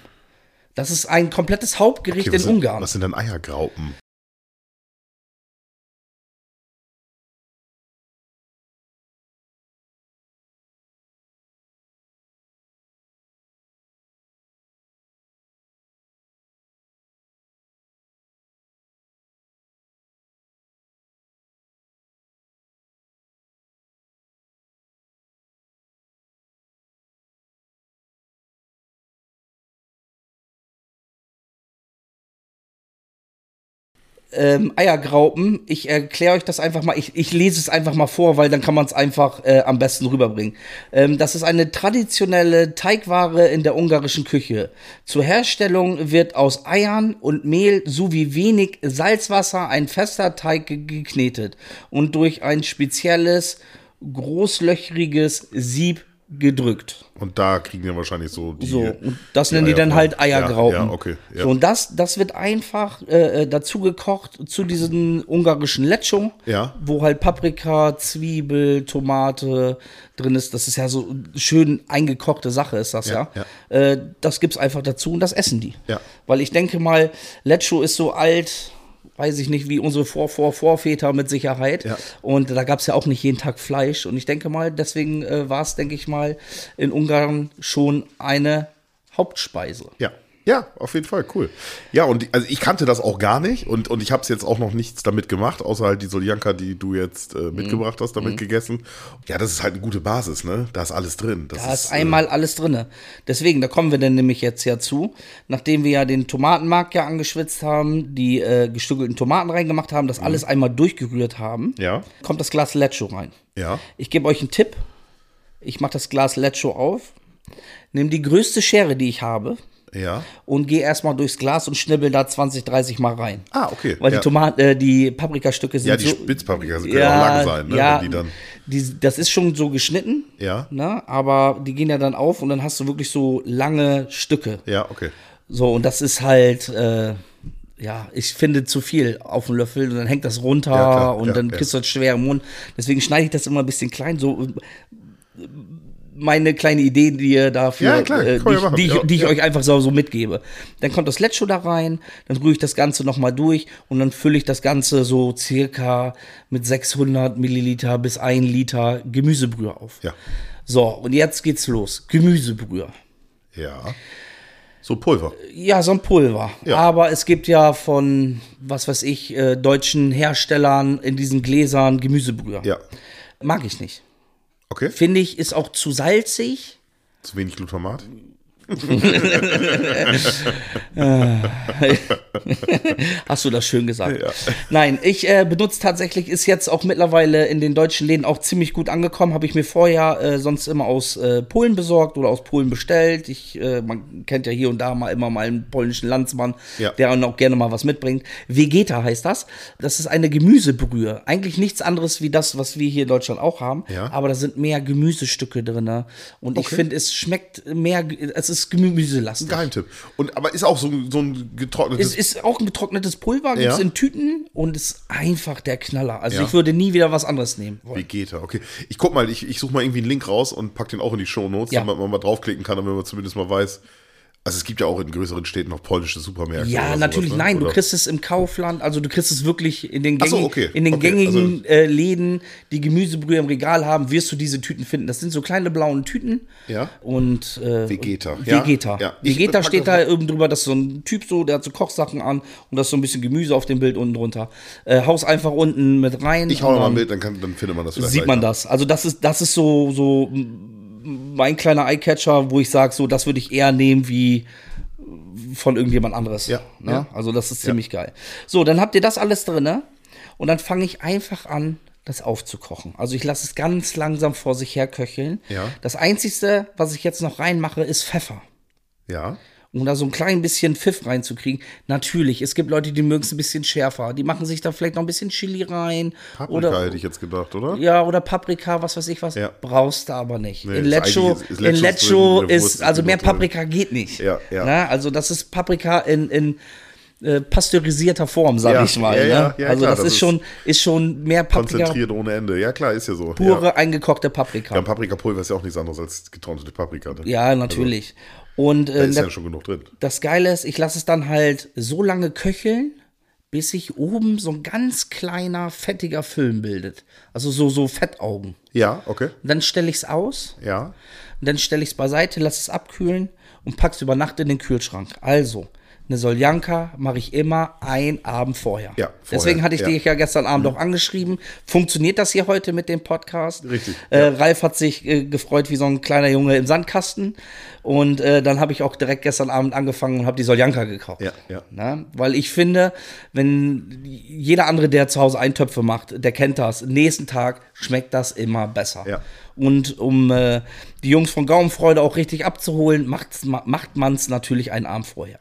Das ist ein komplettes Hauptgericht Okay, in sind, Ungarn. Was sind denn Eiergraupen? Ähm, Eiergraupen. Ich erkläre euch das einfach mal. Ich, ich lese es einfach mal vor, weil dann kann man es einfach äh, am besten rüberbringen. Ähm, das ist eine traditionelle Teigware in der ungarischen Küche. Zur Herstellung wird aus Eiern und Mehl sowie wenig Salzwasser ein fester Teig ge- geknetet und durch ein spezielles großlöchriges Sieb gedrückt. Und da kriegen wir wahrscheinlich so die. So, und das die nennen die dann halt Eiergraupen. Ja, ja okay. Ja. So, und das, das wird einfach äh, äh, dazu gekocht zu diesem ungarischen Lecco, Ja. wo halt Paprika, Zwiebel, Tomate drin ist. Das ist ja so schön eingekochte Sache, ist das ja. Ja, Äh, das gibt's einfach dazu und das essen die. Ja. Weil ich denke mal, Lecco ist so alt, weiß ich nicht, wie unsere Vor -Vor Vorväter mit Sicherheit. Ja. Und da gab's ja auch nicht jeden Tag Fleisch. Und ich denke mal, deswegen äh, war es, denke ich mal, in Ungarn schon eine Hauptspeise. Ja. Ja, auf jeden Fall, cool. Ja, und also ich kannte das auch gar nicht und, und ich habe es jetzt auch noch nichts damit gemacht, außer halt die Soljanka, die du jetzt Mhm. äh, mitgebracht hast, damit gegessen. Ja, das ist halt eine gute Basis, ne? Da ist alles drin. Das Da ist äh, einmal alles drinne. Deswegen, da kommen wir dann nämlich jetzt ja zu. Nachdem wir ja den Tomatenmark ja angeschwitzt haben, die äh, gestückelten Tomaten reingemacht haben, das alles einmal durchgerührt haben, Mhm. Ja. kommt das Glas Lecco rein. Ja. Ich gebe euch einen Tipp. Ich mache das Glas Lecco auf, nehme die größte Schere, die ich habe, Ja. und gehe erstmal durchs Glas und schnibbel da 20, 30 Mal rein. Ah, okay. Weil ja. die Tomaten, äh, die Paprikastücke sind Ja, die so. Spitzpaprika können auch lang sein, ne? Ja, die dann, die, das ist schon so geschnitten. Ja. Ne? Aber die gehen ja dann auf und dann hast du wirklich so lange Stücke. ja, okay. So, und das ist halt, äh, ja, ich finde zu viel auf dem Löffel und dann hängt das runter Ja, klar. und Ja, dann ja. kriegst du das schwer im Mund. Deswegen schneide ich das immer ein bisschen klein, so meine kleine Idee, die ihr dafür, Ja, klar, äh, die, ich, die, ich, die ich euch einfach so, so mitgebe. Dann kommt das Lecco da rein, dann rühre ich das Ganze nochmal durch und dann fülle ich das Ganze so circa mit 600 Milliliter bis 1 Liter Gemüsebrühe auf. Ja. So, und jetzt geht's los. Gemüsebrühe. Ja. So Pulver. Ja, so ein Pulver. Ja. Aber es gibt ja von, was weiß ich, äh, deutschen Herstellern in diesen Gläsern Gemüsebrühe. Ja. Mag ich nicht. Okay. Finde ich, ist auch zu salzig. Zu wenig Glutamat. [LAUGHS] Hast du das schön gesagt? Nein, ich äh, benutze tatsächlich, ist jetzt auch mittlerweile in den deutschen Läden auch ziemlich gut angekommen. Habe ich mir vorher äh, sonst immer aus äh, Polen besorgt oder aus Polen bestellt. Ich, äh, man kennt ja hier und da mal immer mal einen polnischen Landsmann, Ja. der dann auch gerne mal was mitbringt. Vegeta heißt das. Das ist eine Gemüsebrühe. Eigentlich nichts anderes wie das, was wir hier in Deutschland auch haben. Ja. Aber da sind mehr Gemüsestücke drin. Und ich Okay. finde, es schmeckt mehr, es ist gemüselastig. Geheimtipp. Und, aber ist auch so, ein- so ein getrocknetes. Es ist auch ein getrocknetes Pulver, gibt's Ja. in Tüten und ist einfach der Knaller. Also Ja. ich würde nie wieder was anderes nehmen. Vegeta, okay. Ich guck mal, ich, ich suche mal irgendwie einen Link raus und pack den auch in die Shownotes, Ja. damit man mal draufklicken kann, damit man zumindest mal weiß. Also es gibt ja auch in größeren Städten noch polnische Supermärkte. Ja, natürlich, sowas, ne? nein, du Oder- kriegst es im Kaufland, also du kriegst es wirklich in den Ach so, gängigen, okay, in den okay, gängigen also- äh, Läden, die Gemüsebrühe im Regal haben, wirst du diese Tüten finden. Das sind so kleine blauen Tüten. Ja. Und äh, Vegeta, ja, Vegeta. ja. Ich Vegeta steht das da oben drüber, das ist so ein Typ so, der hat so Kochsachen an und da ist so ein bisschen Gemüse auf dem Bild unten drunter. Äh, haus einfach unten mit rein. Ich hau und noch mal dann- ein Bild, dann, kann, dann findet man das vielleicht. sieht man das. Also das ist, das ist so, so mein kleiner Eyecatcher, wo ich sage, so, das würde ich eher nehmen wie von irgendjemand anderes. Ja, Ne? ja. Also das ist ziemlich geil. So, dann habt ihr das alles drin und dann fange ich einfach an, das aufzukochen. Also ich lasse es ganz langsam vor sich her köcheln. Ja. Das Einzige, was ich jetzt noch reinmache, ist Pfeffer. Ja. Um da so ein klein bisschen Pfiff reinzukriegen. Natürlich, es gibt Leute, die mögen es ein bisschen schärfer. Die machen sich da vielleicht noch ein bisschen Chili rein. Paprika oder, hätte ich jetzt gedacht, oder? ja, oder Paprika, was weiß ich was. Ja. Brauchst du aber nicht. Nee, in Lecho, ist in Lecho ist, also mehr genug drin. Paprika geht nicht. Ja, ja. Na, also das ist Paprika in, in äh, pasteurisierter Form, sag Ja, ich mal. ja, ne? ja, ja, also klar, das, das ist schon, ist schon mehr Paprika, Konzentriert ohne Ende. Ja, klar, ist ja so. pure eingekochte Paprika. Ja, Paprikapulver ist ja auch nichts anderes als getrocknete Paprika. Ne? Ja, natürlich. Und Da äh, ist da- ja schon genug drin. das Geile ist, ich lasse es dann halt so lange köcheln, bis sich oben so ein ganz kleiner, fettiger Film bildet. Also so, so Fettaugen. Ja, okay. Und dann stelle ich es aus, Ja. und dann stelle ich es beiseite, lasse es abkühlen und packe es über Nacht in den Kühlschrank. Also, eine Soljanka mache ich immer ein Abend vorher. Ja, vorher, Deswegen hatte ich ja. Mhm. dich ja gestern Abend auch angeschrieben. Funktioniert das hier heute mit dem Podcast? Richtig, Äh, ja. Ralf hat sich äh, gefreut wie so ein kleiner Junge im Sandkasten. Und äh, dann habe ich auch direkt gestern Abend angefangen und habe die Soljanka gekauft. Ja, ja. Na, weil ich finde, wenn jeder andere, der zu Hause Eintöpfe macht, der kennt das. Nächsten Tag schmeckt das immer besser. Ja. Und um äh, die Jungs von Gaumenfreude auch richtig abzuholen, macht's, macht man es natürlich einen Abend vorher.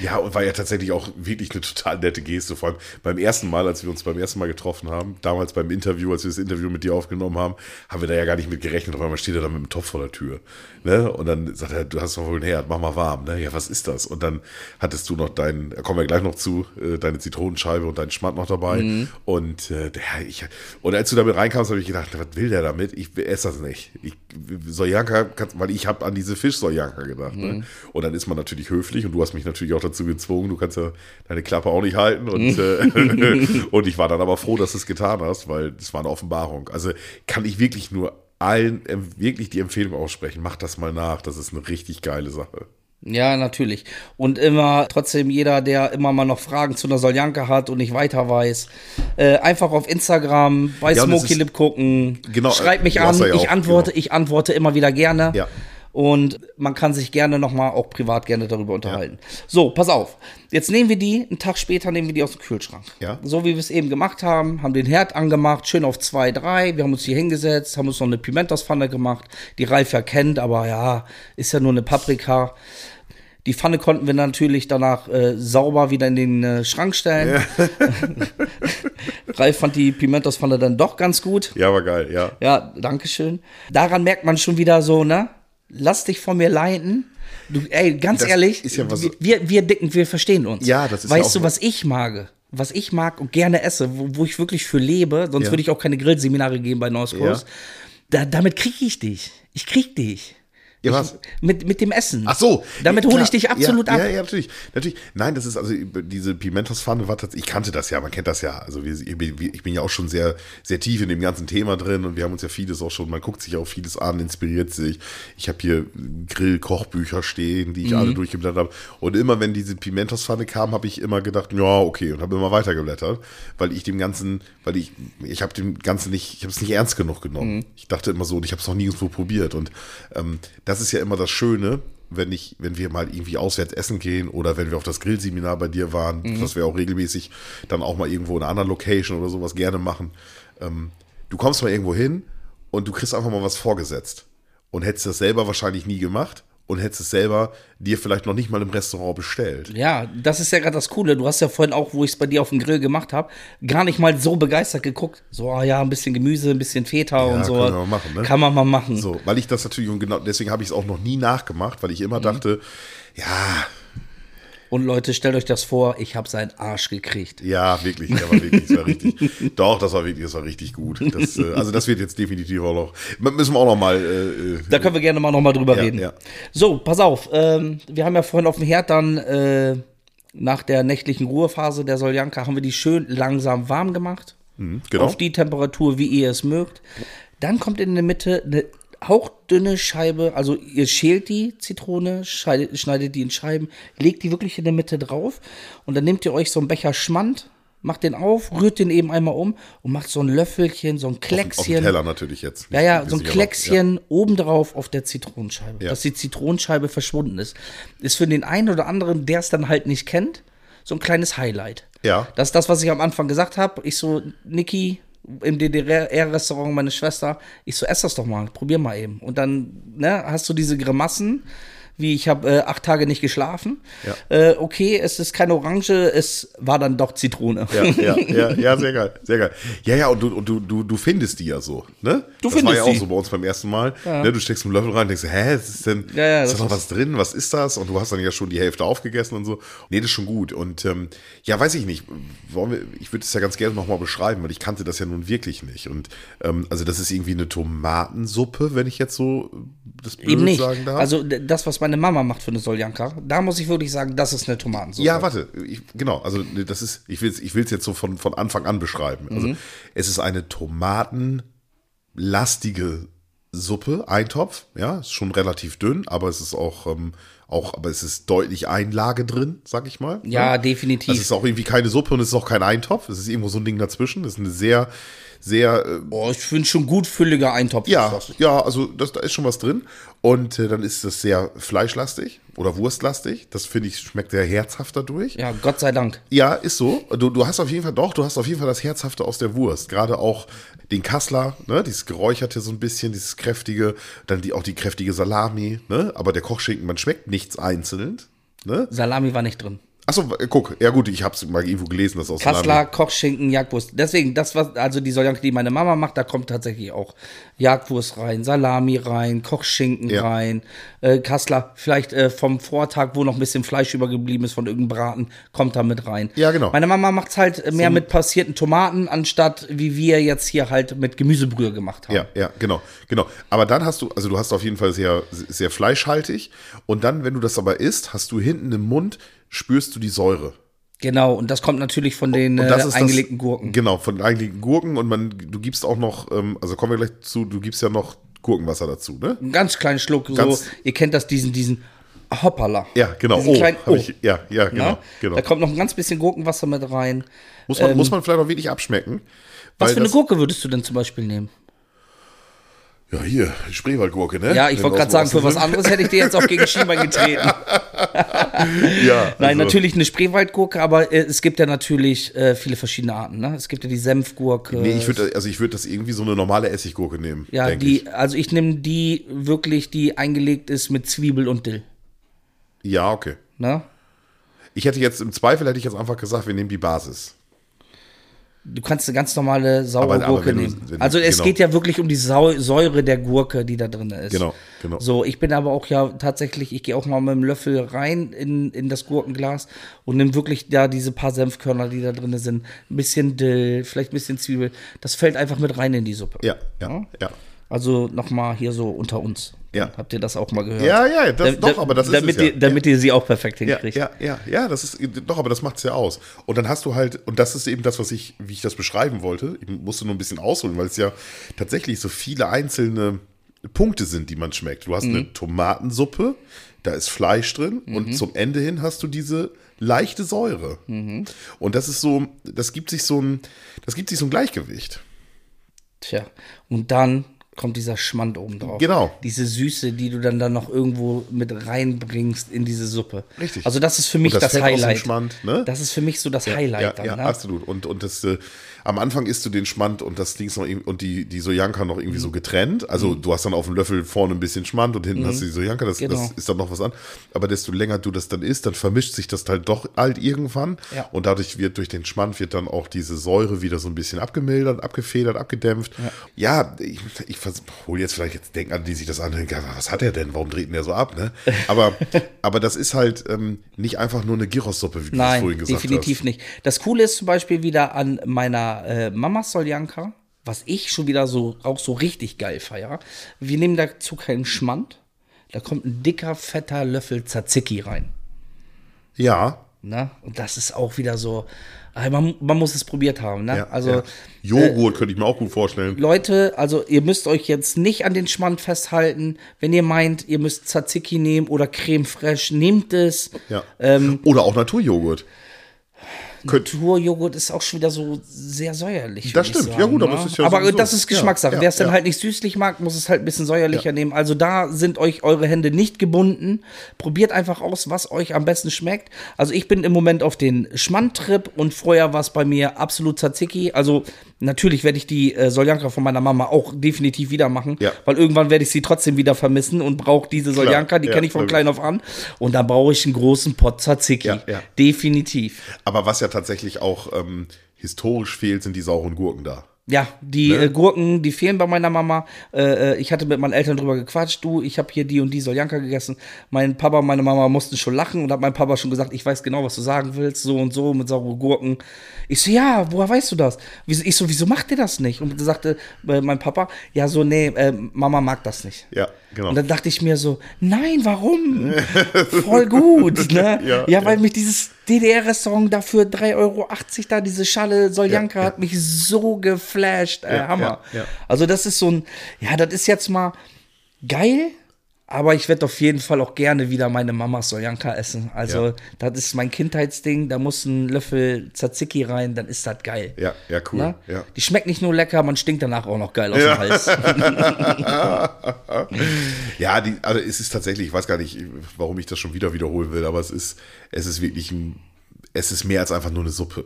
Ja, und war ja tatsächlich auch wirklich eine total nette Geste. Vor allem beim ersten Mal, als wir uns beim ersten Mal getroffen haben, damals beim Interview, als wir das Interview mit dir aufgenommen haben, haben wir da ja gar nicht mit gerechnet. Auf einmal steht er da mit dem Topf vor der Tür. Ne? Und dann sagt er, du hast doch wohl einen Herd, mach mal warm. Ne? Ja, was ist das? Und dann hattest du noch deinen, da kommen wir gleich noch zu, äh, deine Zitronenscheibe und deinen Schmatt noch dabei. Und, äh, der, ich, und als du damit reinkamst, habe ich gedacht, was will der damit? Ich esse das nicht. Ich, Sojanka, weil ich habe an diese Fisch-Sojanka gedacht. Ne? Und dann ist man natürlich höflich und du hast mich natürlich auch dazu gezwungen. Du kannst ja deine Klappe auch nicht halten. Und, [LAUGHS] äh, [LAUGHS] und ich war dann aber froh, dass du es getan hast, weil es war eine Offenbarung. Also kann ich wirklich nur allen wirklich die Empfehlung aussprechen. Mach das mal nach. Das ist eine richtig geile Sache. Ja, natürlich. Und immer, trotzdem jeder, der immer mal noch Fragen zu einer Soljanka hat und nicht weiter weiß, äh, einfach auf Instagram bei Ja, ist- Lip gucken. Genau, Schreibt mich an. ja ich antworte, genau. ich antworte immer wieder gerne. Ja. Und man kann sich gerne nochmal auch privat gerne darüber unterhalten. So, pass auf. Jetzt nehmen wir die, einen Tag später nehmen wir die aus dem Kühlschrank. Ja. So wie wir es eben gemacht haben, haben den Herd angemacht, schön auf zwei, drei. Wir haben uns hier hingesetzt, haben uns noch eine Pimentospfanne gemacht, die Ralf ja kennt, aber ja, ist ja nur eine Paprika. Die Pfanne konnten wir natürlich danach äh, sauber wieder in den äh, Schrank stellen. [LAUGHS] Ralf fand die Pimentospfanne dann doch ganz gut. Ja, war geil, ja. Ja, danke schön. Daran merkt man schon wieder so, ne? Lass dich von mir leiten. Du, ey, ganz Das ehrlich, ja was- wir, wir, Dicken, wir verstehen uns. Ja, das ist weißt ja du, was- ich mag? Was ich mag und gerne esse, wo, wo ich wirklich für lebe, sonst Ja. würde ich auch keine Grillseminare geben bei Norskurs. Ja. Da, damit krieg ich dich. Ich krieg dich. Ja, was? Mit, mit dem Essen. Ach so. Damit hole ich dich absolut ja, ab. Ja, ja, natürlich. natürlich. Nein, das ist also diese Pimentos-Pfanne war tatsächlich, ich kannte das ja, man kennt das ja. Also wir, ich bin ich bin ja auch schon sehr, sehr tief in dem ganzen Thema drin und wir haben uns ja vieles auch schon, man guckt sich auch vieles an, inspiriert sich. Ich habe hier Grill-Kochbücher stehen, die ich Mhm. alle durchgeblättert habe. Und immer wenn diese Pimentos-Pfanne kam, habe ich immer gedacht, ja, okay, und habe immer weitergeblättert, weil ich dem Ganzen, weil ich, ich habe dem Ganzen nicht, ich habe es nicht ernst genug genommen. Mhm. Ich dachte immer so, und ich habe es noch nirgendwo probiert. Und ähm, das ist ja immer das Schöne, wenn ich, wenn wir mal irgendwie auswärts essen gehen oder wenn wir auf das Grillseminar bei dir waren, Mhm. was wir auch regelmäßig dann auch mal irgendwo in einer anderen Location oder sowas gerne machen. Ähm, du kommst mal irgendwo hin und du kriegst einfach mal was vorgesetzt und hättest das selber wahrscheinlich nie gemacht und hättest es selber dir vielleicht noch nicht mal im Restaurant bestellt. Ja, das ist ja gerade das Coole. Du hast ja vorhin auch, wo ich es bei dir auf dem Grill gemacht habe, gar nicht mal so begeistert geguckt. So, ah ja, ein bisschen Gemüse, ein bisschen Feta und so. können wir mal machen, ne? Kann man mal machen. So, weil ich das natürlich und genau deswegen habe ich es auch noch nie nachgemacht, weil ich immer dachte, ja, Und Leute, stellt euch das vor, ich habe seinen Arsch gekriegt. Ja, wirklich, der war wirklich, das war richtig. [LAUGHS] Doch, das war wirklich, das war richtig gut. Das, äh, also das wird jetzt definitiv auch noch, müssen wir auch noch mal. Äh, äh, Da können wir gerne mal nochmal drüber Ja, reden. ja. So, pass auf. Ähm, wir haben ja vorhin auf dem Herd dann äh, nach der nächtlichen Ruhephase der Soljanka haben wir die schön langsam warm gemacht. genau. Auf die Temperatur, wie ihr es mögt. Dann kommt in der Mitte eine hauchdünne Scheibe, also ihr schält die Zitrone, schneidet, schneidet die in Scheiben, legt die wirklich in der Mitte drauf und dann nehmt ihr euch so einen Becher Schmand, macht den auf, rührt den eben einmal um und macht so ein Löffelchen, so ein auf dem Kleckschen. Teller natürlich jetzt. Ja, ja, so ein Kleckschen obendrauf auf der Zitronenscheibe, Ja. dass die Zitronenscheibe verschwunden ist. Ist für den einen oder anderen, der es dann halt nicht kennt, so ein kleines Highlight. Ja. Das ist das, was ich am Anfang gesagt habe. Ich so, Niki, im DDR-Restaurant, meine Schwester, ich so, ess das doch mal, probier mal eben. Und dann ne, hast du diese Grimassen, wie ich habe äh, acht Tage nicht geschlafen. Ja. Äh, okay, es ist keine Orange, es war dann doch Zitrone. Ja, ja, [LAUGHS] ja, ja, sehr geil, sehr geil. Ja, ja, und du, und du, du, du findest die ja so, ne? Du das war findest ja auch die. so bei uns beim ersten Mal. Ne? Du steckst einen Löffel rein und denkst, hä, was ist denn, Ja, ja, ist da noch was drin? Was ist das? Und du hast dann ja schon die Hälfte aufgegessen und so. Nee, das ist schon gut. Und ähm, ja, weiß ich nicht. Wir, ich würde es ja ganz gerne nochmal beschreiben, weil ich kannte das ja nun wirklich nicht. Und ähm, also das ist irgendwie eine Tomatensuppe, wenn ich jetzt so das blöd Eben nicht. sagen darf. Also das, was meine Mama macht für eine Soljanka, da muss ich wirklich sagen, das ist eine Tomatensuppe. Ja, warte, ich, genau, also das ist, ich will es ich will's jetzt so von, von Anfang an beschreiben. Also Mhm. es ist eine tomatenlastige Suppe, Eintopf, ja, ist schon relativ dünn, aber es ist auch, ähm, auch, aber es ist deutlich Einlage drin, sag ich mal. Ja, ne? definitiv. Es ist auch irgendwie keine Suppe und es ist auch kein Eintopf, es ist irgendwo so ein Ding dazwischen, das ist eine sehr, sehr, äh, Boah, ich finde schon gut fülliger Eintopf. ja, ja, also das, da ist schon was drin. Und äh, dann ist das sehr fleischlastig oder wurstlastig. Das finde ich schmeckt sehr herzhaft dadurch. Ja, Gott sei Dank. Ja, ist so. Du, du hast auf jeden Fall doch, du hast auf jeden Fall das Herzhafte aus der Wurst. Gerade auch den Kassler, ne, dieses Geräucherte so ein bisschen, dieses kräftige, dann die, auch die kräftige Salami, ne, aber der Kochschinken, man schmeckt nichts einzeln, ne. Salami war nicht drin. Achso, guck, ja gut, ich hab's mal irgendwo gelesen, dass aus Kassler. Kochschinken, Jagdwurst. Deswegen, das, was, also die Soljanka, die meine Mama macht, da kommt tatsächlich auch Jagdwurst rein, Salami rein, Kochschinken Ja. rein, äh, Kassler, vielleicht äh, vom Vortag, wo noch ein bisschen Fleisch übergeblieben ist von irgendeinem Braten, kommt da mit rein. Ja, genau. Meine Mama macht's halt äh, mehr mit passierten Tomaten, anstatt wie wir jetzt hier halt mit Gemüsebrühe gemacht haben. Ja, ja, genau, genau. Aber dann hast du, also du hast auf jeden Fall sehr, sehr fleischhaltig. Und dann, wenn du das aber isst, hast du hinten im Mund, spürst du die Säure. Genau, und das kommt natürlich von den äh, das ist eingelegten das, Gurken. Genau, von den eingelegten Gurken und man, du gibst auch noch, ähm, also kommen wir gleich zu, du gibst ja noch Gurkenwasser dazu, ne? Ein ganz kleinen Schluck, so, Ganz- ihr kennt das, diesen, diesen Hoppala. Ja, genau. Diesen Oh, kleinen hab ich, ja, ja, genau, Na? genau. Da kommt noch ein ganz bisschen Gurkenwasser mit rein. Muss man, muss man vielleicht auch wirklich abschmecken. Was für eine das- Gurke würdest du denn zum Beispiel nehmen? Ja, hier, Spreewaldgurke, ne? Ja, ich wollte gerade sagen, für was anderes hätte ich dir jetzt auch gegen Schienbein [LAUGHS] getreten. Ja, [LAUGHS] Nein, also- natürlich eine Spreewaldgurke, aber äh, es gibt ja natürlich äh, viele verschiedene Arten. Ne? Es gibt ja die Senfgurke. Nee, ich würde, also ich würde das irgendwie so eine normale Essiggurke nehmen. ja, die, Ich. also ich nehme die wirklich, die eingelegt ist mit Zwiebel und Dill. Ja, okay. Ne? Ich hätte jetzt, im Zweifel hätte ich jetzt einfach gesagt, wir nehmen die Basis. Du kannst eine ganz normale saure Aber- aber Gurke du- nehmen. du- also es genau. geht ja wirklich um die Sau Säure der Gurke, die da drin ist. Genau, genau. So, ich bin aber auch ja tatsächlich, ich gehe auch mal mit dem Löffel rein in, in das Gurkenglas und nehme wirklich da diese paar Senfkörner, die da drin sind. Ein bisschen Dill, vielleicht ein bisschen Zwiebel. Das fällt einfach mit rein in die Suppe. Ja, ja, ja. Also nochmal hier so unter uns. Ja. Habt ihr das auch mal gehört? Ja, ja, das, Da- doch, aber das ist damit es ja. Ihr, damit ihr sie auch perfekt Ja, hinkriegt. ja, ja, ja, das ist, doch, aber das macht's ja aus. Und dann hast du halt, und das ist eben das, was ich, wie ich das beschreiben wollte. Ich musste nur ein bisschen ausholen, weil es ja tatsächlich so viele einzelne Punkte sind, die man schmeckt. Du hast Mhm. eine Tomatensuppe, da ist Fleisch drin Mhm. und zum Ende hin hast du diese leichte Säure. Mhm. Und das ist so, das gibt sich so ein, das gibt sich so ein Gleichgewicht. Tja, und dann kommt dieser Schmand oben drauf. Genau. Diese Süße, die du dann, dann noch irgendwo mit reinbringst in diese Suppe. Richtig. Also das ist für mich Und das, das Highlight. Schmand, ne? Das ist für mich so das Highlight ja, dann. ja ne? absolut. Und, und das, äh, am Anfang isst du den Schmand und das Ding ist noch und die, die Sojanka noch irgendwie so Mhm. getrennt. Also du hast dann auf dem Löffel vorne ein bisschen Schmand und hinten hast du die Sojanka, das, Genau. das ist dann noch was an. Aber desto länger du das dann isst, dann vermischt sich das halt doch halt irgendwann. Ja. Und dadurch wird durch den Schmand wird dann auch diese Säure wieder so ein bisschen abgemildert, abgefedert, abgedämpft. Ja, ich, ich hole jetzt vielleicht jetzt denken an, die sich das anhören, ja, was hat er denn? Warum dreht denn der so ab? Ne? [LAUGHS] Aber, aber das ist halt ähm, nicht einfach nur eine Gyros-Suppe, wie du es Nein, vorhin gesagt definitiv hast. nicht. Das Coole ist zum Beispiel wieder an meiner äh, Mama Soljanka, was ich schon wieder so auch so richtig geil feier. Wir nehmen dazu keinen Schmand. Da kommt ein dicker, fetter Löffel Tzatziki rein. Ja, Ne? Und das ist auch wieder so, äh, man, man muss es probiert haben. Ne? Ja, also ja. Joghurt könnte ich mir auch gut vorstellen. Leute, also ihr müsst euch jetzt nicht an den Schmand festhalten. Wenn ihr meint, ihr müsst Tzatziki nehmen oder Creme Fraiche, nehmt es. Ja. Ähm, Oder auch Naturjoghurt. Naturjoghurt ist auch schon wieder so sehr säuerlich. Das stimmt. Ja, gut, aber es ist ja Aber sowieso- das ist Geschmackssache. ja, Wer es dann halt nicht süßlich mag, muss es halt ein bisschen säuerlicher nehmen. Also da sind euch eure Hände nicht gebunden. Probiert einfach aus, was euch am besten schmeckt. Also ich bin im Moment auf den Schmand-Trip und vorher war es bei mir absolut Tzatziki. Also natürlich werde ich die äh, Soljanka von meiner Mama auch definitiv wieder machen, Ja. weil irgendwann werde ich sie trotzdem wieder vermissen und brauche diese Soljanka, die ja, kenne ich von klein auf an. Und dann brauche ich einen großen Pot Tzatziki. Ja, ja. Definitiv. Aber was ja tatsächlich auch ähm, historisch fehlt, sind die sauren Gurken da. Ja, die Ne? äh, Gurken, die fehlen bei meiner Mama. Äh, äh, ich hatte mit meinen Eltern drüber gequatscht. Du, ich habe hier die und die Soljanka gegessen. Mein Papa und meine Mama mussten schon lachen und hat mein Papa schon gesagt, ich weiß genau, was du sagen willst, so und so mit sauren Gurken. Ich so, ja, woher weißt du das? Ich so, wieso macht ihr das nicht? Und sagte äh, mein Papa, ja, so, nee, äh, Mama mag das nicht. Ja, genau. Und dann dachte ich mir so, nein, warum? [LAUGHS] Voll gut, ne? Ja, Ja, weil ja. mich dieses DDR-Restaurant dafür 3,80 Euro da, diese Schale Soljanka Ja, ja. hat mich so geflasht. Äh, Hammer. Also das ist so ein, ja, das ist jetzt mal geil, aber ich werde auf jeden Fall auch gerne wieder meine Mamas Soljanka essen. Also Ja. das ist mein Kindheitsding, da muss ein Löffel Tzatziki rein, dann ist das geil. ja, ja, cool. Ja. Die schmeckt nicht nur lecker, man stinkt danach auch noch geil aus dem Hals. [LAUGHS] Ja, die, also es ist tatsächlich, ich weiß gar nicht, warum ich das schon wieder wiederholen will, aber es ist, es ist wirklich ein, es ist mehr als einfach nur eine Suppe.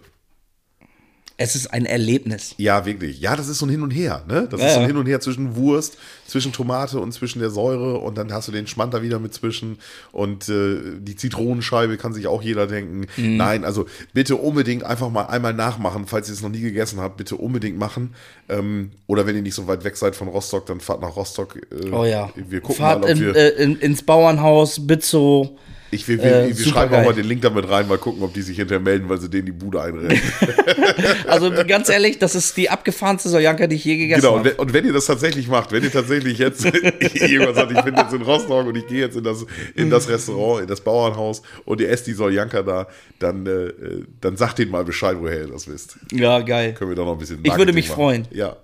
Es ist ein Erlebnis. Ja, wirklich. Ja, das ist so ein Hin und Her, ne? Das Ja, ist so ein. Hin und Her zwischen Wurst, zwischen Tomate und zwischen der Säure und dann hast du den Schmand da wieder mit zwischen und äh, die Zitronenscheibe kann sich auch jeder denken. Mhm. Nein, also bitte unbedingt einfach mal einmal nachmachen, falls ihr es noch nie gegessen habt, bitte unbedingt machen. Ähm, oder wenn ihr nicht so weit weg seid von Rostock, dann fahrt nach Rostock. Äh, Oh ja. Wir gucken Fahrt mal, ob in, wir. äh, in, ins Bauernhaus, Bitzo. Ich will, äh, wir, wir super schreiben auch mal den Link damit rein, mal gucken, ob die sich hinterher melden, weil sie denen die Bude einrennen. [LAUGHS] Also ganz ehrlich, das ist die abgefahrenste Soljanka, die ich je gegessen Genau, und habe. wenn, und wenn ihr das tatsächlich macht, wenn ihr tatsächlich jetzt [LAUGHS] jemand sagt, ich bin jetzt in Rostock und ich gehe jetzt in das, in das Restaurant, in das Bauernhaus und ihr esst die Soljanka da, dann, äh, dann sagt denen mal Bescheid, woher ihr das wisst. Ja, geil. Können wir da noch ein bisschen Ich würde mich machen. freuen. Ja,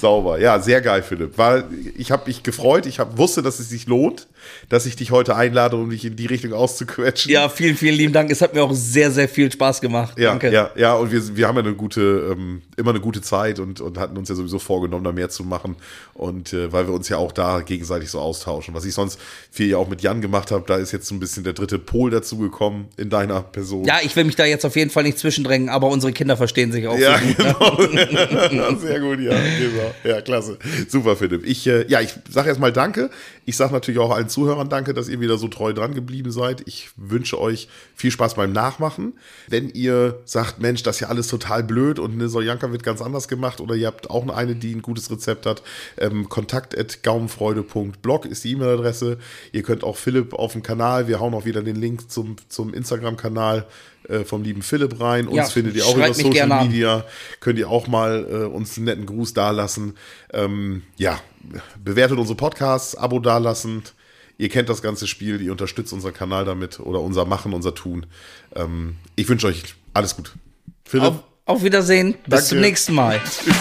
sauber. Ja, sehr geil, Philipp. Weil ich habe mich gefreut, ich hab, wusste, dass es sich lohnt, dass ich dich heute einlade, um dich in die Richtung auszuquetschen. Ja, vielen, vielen lieben Dank. Es hat mir auch sehr, sehr viel Spaß gemacht. Ja, Danke. ja, ja, und wir, wir haben ja eine gute, ähm, immer eine gute Zeit und, und hatten uns ja sowieso vorgenommen, da mehr zu machen. Und äh, weil wir uns ja auch da gegenseitig so austauschen. Was ich sonst viel ja auch mit Jan gemacht habe, da ist jetzt so ein bisschen der dritte Pol dazugekommen in deiner Person. Ja, ich will mich da jetzt auf jeden Fall nicht zwischendrängen, aber unsere Kinder verstehen sich auch Ja, so gut. Ne? genau. [LAUGHS] Sehr gut, ja. Genau. Ja, klasse. Super, Philipp. Ich, äh, ja, ich sage erstmal Danke. Ich sage natürlich auch allen Zuhörern Danke, dass ihr wieder so treu dran geblieben seid. Ich wünsche euch viel Spaß beim Nachmachen. Wenn ihr sagt, Mensch, das ist ja alles total blöd und eine Soljanka wird ganz anders gemacht oder ihr habt auch eine, die ein gutes Rezept hat, ähm, kontakt.gaumenfreude.blog ist die E-Mail-Adresse. Ihr könnt auch Philipp auf dem Kanal, wir hauen auch wieder den Link zum, zum Instagram-Kanal äh, vom lieben Philipp rein. Uns Ja, findet ihr auch über Social an. Media. Könnt ihr auch mal äh, uns einen netten Gruß dalassen. Ähm, ja, bewertet unsere Podcasts, Abo dalassen. Ihr kennt das ganze Spiel, ihr unterstützt unseren Kanal damit oder unser Machen, unser Tun. Ähm, ich wünsche euch alles gut. Philipp, Auf, auf Wiedersehen. Bis Danke. zum nächsten Mal. tschüss.